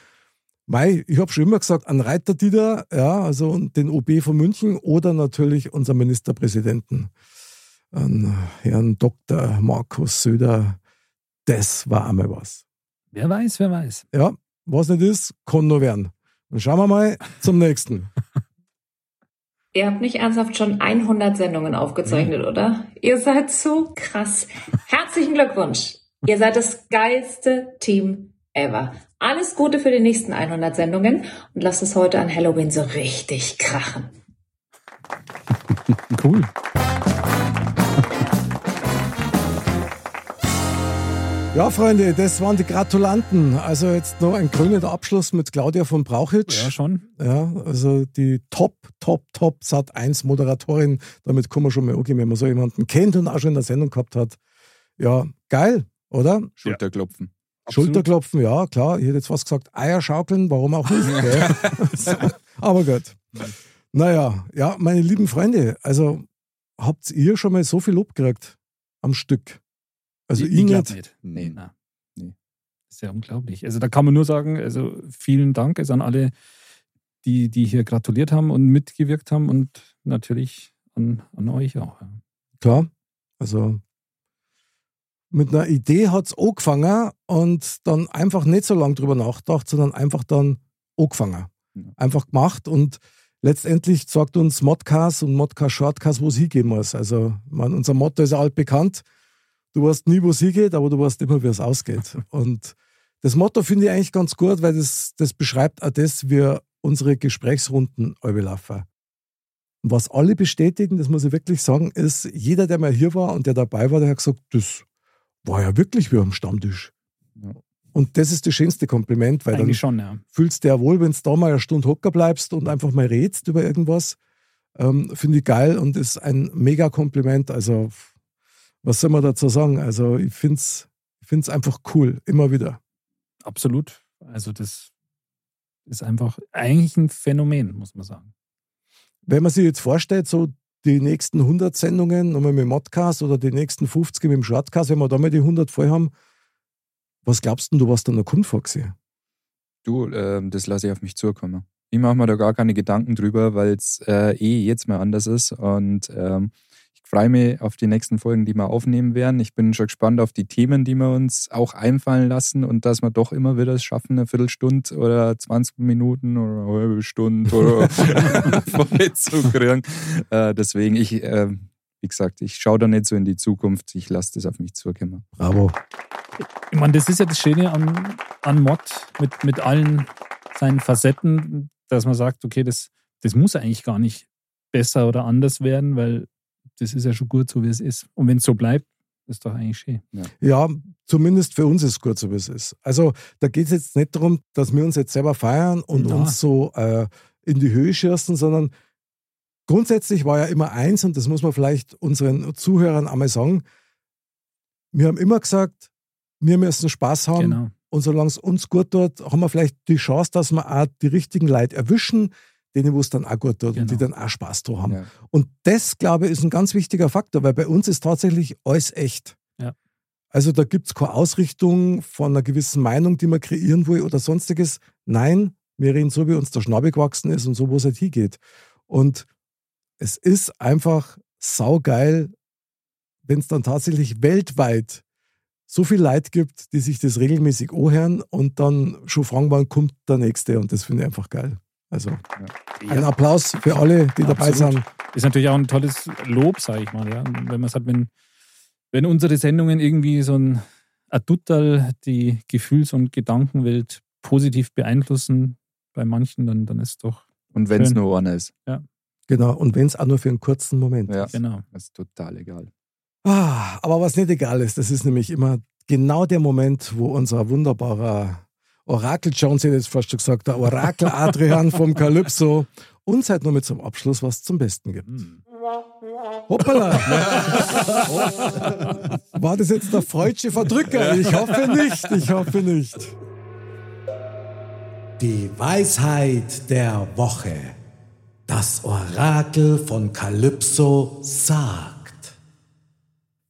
Mei, ich habe schon immer gesagt, an Reiter Dieter, ja, also und den OB von München oder natürlich unser Ministerpräsidenten, an Herrn Dr. Markus Söder. Das war einmal was. Wer weiß, wer weiß. Ja, was nicht ist, kann nur werden. Dann schauen wir mal zum nächsten. (laughs) Ihr habt nicht ernsthaft schon 100 Sendungen aufgezeichnet, oder? Ihr seid so krass. Herzlichen Glückwunsch. Ihr seid das geilste Team ever. Alles Gute für die nächsten 100 Sendungen und lasst es heute an Halloween so richtig krachen. (laughs) Cool. Ja, Freunde, das waren die Gratulanten. Also jetzt noch ein krönender Abschluss mit Claudia von Brauchitsch. Ja, schon. Ja, also die Top, Top, Top Sat 1 Moderatorin. Damit kann man schon mal angehen, wenn man so jemanden kennt und auch schon in der Sendung gehabt hat. Ja, geil, oder? Schulterklopfen. Schulterklopfen, ja, klar. Ich hätte jetzt fast gesagt, Eier schaukeln, warum auch nicht. gell? (laughs) aber gut. Naja, ja, meine lieben Freunde, also habt ihr schon mal so viel Lob gekriegt am Stück? Also ich, glaub nicht. Nee. Na, nee. Das ist ja unglaublich. Also da kann man nur sagen, also vielen Dank also an alle, die, die hier gratuliert haben und mitgewirkt haben und natürlich an, an euch auch. Ja. Klar, also mit einer Idee hat es angefangen und dann einfach nicht so lange drüber nachgedacht, sondern einfach dann angefangen. Einfach gemacht und letztendlich sagt uns Modcast und Modcast Shortcast, wo es hingehen muss. Also man, unser Motto ist ja altbekannt. du weißt nie, wo es hingeht, aber du weißt immer, wie es ausgeht. (laughs) Und das Motto finde ich eigentlich ganz gut, weil das, das beschreibt auch das, wie unsere Gesprächsrunden laufen. Und was alle bestätigen, das muss ich wirklich sagen, ist, jeder, der mal hier war und der dabei war, der hat gesagt, das war ja wirklich wie am Stammtisch. Und das ist das schönste Kompliment, weil Eigentlich dann schon, ja. fühlst du ja wohl, wenn du da mal eine Stunde hocker bleibst und einfach mal redst über irgendwas. Ähm, Finde ich geil und ist ein mega Kompliment. Also, was soll man dazu sagen? Also, ich finde es ich find's einfach cool, immer wieder. Absolut. Also, das ist einfach eigentlich ein Phänomen, muss man sagen. Wenn man sich jetzt vorstellt, so die nächsten 100 Sendungen nochmal mit dem Modcast oder die nächsten 50 mit dem Shortcast, wenn wir da mal die 100 voll haben, was glaubst du, du was dann noch kommt, Foxy? Du, ähm, das lasse ich auf mich zukommen. Ich mache mir da gar keine Gedanken drüber, weil es äh, eh jetzt mal anders ist. Und ähm, freue mich auf die nächsten Folgen, die wir aufnehmen werden. Ich bin schon gespannt auf die Themen, die wir uns auch einfallen lassen und dass wir doch immer wieder es schaffen, eine Viertelstunde oder 20 Minuten oder eine halbe Stunde oder (laughs) (laughs) kriegen. Äh, deswegen, ich, äh, wie gesagt, ich schaue da nicht so in die Zukunft. Ich lasse das auf mich zukommen. Bravo. Ich meine, das ist ja das Schöne an, an Mod mit, mit allen seinen Facetten, dass man sagt, okay, das, das muss eigentlich gar nicht besser oder anders werden, weil das ist ja schon gut, so wie es ist. Und wenn es so bleibt, ist doch eigentlich schön. Ja. Ja, zumindest für uns ist es gut, so wie es ist. Also da geht es jetzt nicht darum, dass wir uns jetzt selber feiern und Ja. uns so äh, in die Höhe schießen, sondern grundsätzlich war ja immer eins, und das muss man vielleicht unseren Zuhörern einmal sagen, wir haben immer gesagt, wir müssen Spaß haben. Genau. Und solange es uns gut tut, haben wir vielleicht die Chance, dass wir auch die richtigen Leute erwischen, denen wo es dann auch gut tut und die dann auch Spaß dran haben. Ja. Und das, glaube ich, ist ein ganz wichtiger Faktor, weil bei uns ist tatsächlich alles echt. Ja. Also da gibt es keine Ausrichtung von einer gewissen Meinung, die man kreieren will oder sonstiges. Nein, wir reden so, wie uns der Schnabel gewachsen ist und so, wo es halt hingeht. Und es ist einfach saugeil, wenn es dann tatsächlich weltweit so viel Leid gibt, die sich das regelmäßig anhören und dann schon fragen, wann kommt der Nächste. Und das finde ich einfach geil. Also ein Applaus für alle, die dabei Absolut. sind. Ist natürlich auch ein tolles Lob, sage ich mal. Ja. Wenn man sagt, wenn, wenn unsere Sendungen irgendwie so ein Aduttal die Gefühls- und Gedankenwelt positiv beeinflussen bei manchen, dann, dann ist doch. Und wenn es nur einer ist. Ja, Genau, und wenn es auch nur für einen kurzen Moment Ja, ist. genau. Das ist total egal. Ah, aber was nicht egal ist, das ist nämlich immer genau der Moment, wo unser wunderbarer Orakel Jones, hätte ich jetzt fast schon gesagt, der Orakel Adrian vom Calypso uns halt nur mit zum Abschluss was zum Besten gibt. Hoppala! War das jetzt der freudsche Verdrücker? Ich hoffe nicht, ich hoffe nicht. Die Weisheit der Woche. Das Orakel von Kalypso sagt.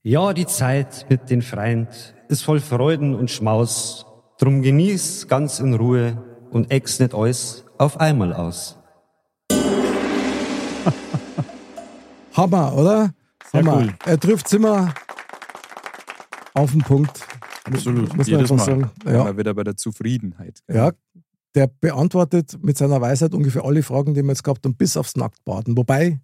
Ja, die Zeit mit den Freund ist voll Freuden und Schmaus. Drum genieß ganz in Ruhe und ex nicht alles auf einmal aus. (laughs) Hammer, oder? Sehr Hammer. cool. Er trifft immer auf den Punkt. Absolut. Muss man Jedes Mal. sagen. Ja. Wieder bei der Zufriedenheit. Ja, der beantwortet mit seiner Weisheit ungefähr alle Fragen, die wir jetzt gehabt haben, bis aufs Nacktbaden. Wobei,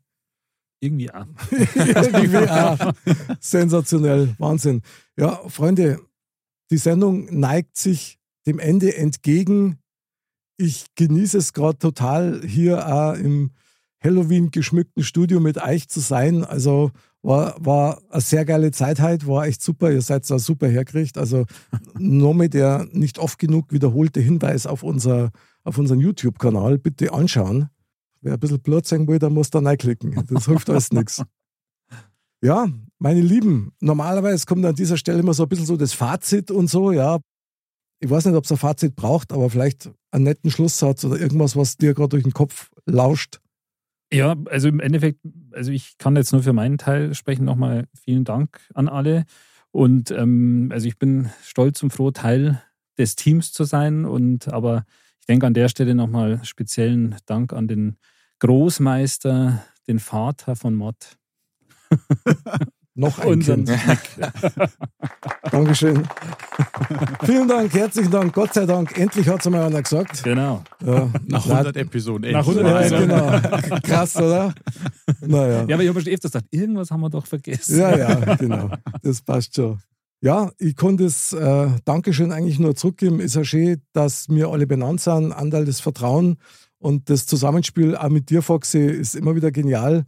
Irgendwie auch. (laughs) irgendwie (laughs) auch sensationell, Wahnsinn. Ja, Freunde, die Sendung neigt sich dem Ende entgegen. Ich genieße es gerade total, hier auch im Halloween geschmückten Studio mit euch zu sein. Also war, war eine sehr geile Zeit heute, war echt super. Ihr seid da super hergekriegt. Also nur mit der nicht oft genug wiederholte Hinweis auf, unser, auf unseren YouTube-Kanal bitte anschauen. Wer ein bisschen Blut sehen will, der muss da reinklicken. Das hilft alles nichts. (laughs) Ja, meine Lieben, normalerweise kommt an dieser Stelle immer so ein bisschen so das Fazit und so, ja. Ich weiß nicht, ob es ein Fazit braucht, aber vielleicht einen netten Schlusssatz oder irgendwas, was dir gerade durch den Kopf lauscht. Ja, also im Endeffekt, also ich kann jetzt nur für meinen Teil sprechen. Nochmal vielen Dank an alle. Und ähm, also ich bin stolz und froh, Teil des Teams zu sein. Und aber ich denke an der Stelle nochmal speziellen Dank an den Großmeister, den Vater von Mod. (laughs) Noch ein Unseren Kind. (laughs) Dankeschön. Vielen Dank, herzlichen Dank. Gott sei Dank, endlich hat es einmal einer gesagt. Genau. Ja, Nach na- 100 Episoden. Nach endlich. 100 Ja, genau. Krass, oder? Naja. Ja, aber ich habe schon öfters gesagt, irgendwas haben wir doch vergessen. Ja, ja, genau. Das passt schon. Ja, ich konnte das äh, Dankeschön eigentlich nur zurückgeben. Ist ja schön, dass wir alle benannt sind. Andal, das Vertrauen und das Zusammenspiel auch mit dir, Foxy, ist immer wieder genial,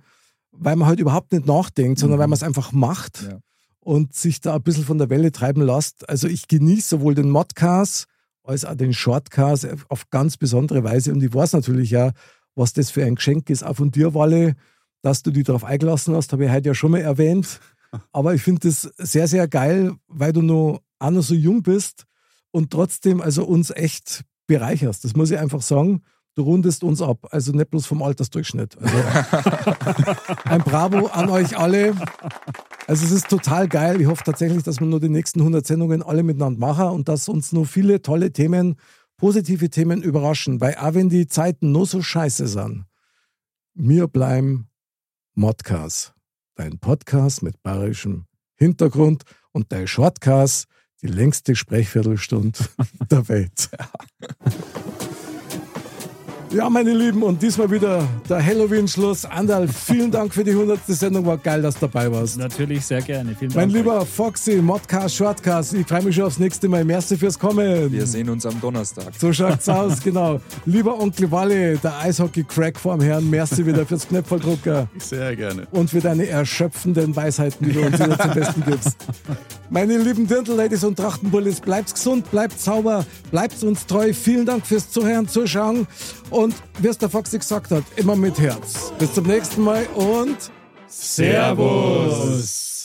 weil man halt überhaupt nicht nachdenkt, sondern Mhm. weil man es einfach macht Ja. und sich da ein bisschen von der Welle treiben lässt. Also ich genieße sowohl den Modcast als auch den Shortcast auf ganz besondere Weise. Und ich weiß natürlich ja, was das für ein Geschenk ist, auch von dir, Walle, dass du dich darauf eingelassen hast, habe ich heute ja schon mal erwähnt. (laughs) Aber ich finde das sehr, sehr geil, weil du noch, auch noch so jung bist und trotzdem also uns echt bereicherst. Das muss ich einfach sagen. Du rundest uns ab, also nicht bloß vom Altersdurchschnitt. Also (laughs) ein Bravo an euch alle. Also es ist total geil. Ich hoffe tatsächlich, dass wir nur die nächsten 100 Sendungen alle miteinander machen und dass uns nur viele tolle Themen, positive Themen überraschen. Weil auch wenn die Zeiten nur so scheiße sind, wir bleiben Modcast. Dein Podcast mit bayerischem Hintergrund und dein Shortcast, die längste Sprechviertelstunde (laughs) der Welt. (laughs) Ja, meine Lieben, und diesmal wieder der Halloween-Schluss. Andal, vielen Dank für die 100. Sendung. War geil, dass du dabei warst. Natürlich, sehr gerne. Vielen Mein Dank. lieber Foxy, Modcast, Shortcast, ich freue mich schon aufs nächste Mal. Merci fürs Kommen. Wir sehen uns am Donnerstag. So schaut's (laughs) aus, genau. Lieber Onkel Walle, der Eishockey-Crack vorm Herrn, merci wieder fürs Knöpfeldrucker Sehr gerne. und für deine erschöpfenden Weisheiten, die du uns wieder zum Besten gibst. Meine lieben Dirndl-Ladies und Trachtenbullis, bleibt gesund, bleibt sauber, bleibt uns treu. Vielen Dank fürs Zuhören, Zuschauen und wie es der Foxy gesagt hat, immer mit Herz. Bis zum nächsten Mal und Servus.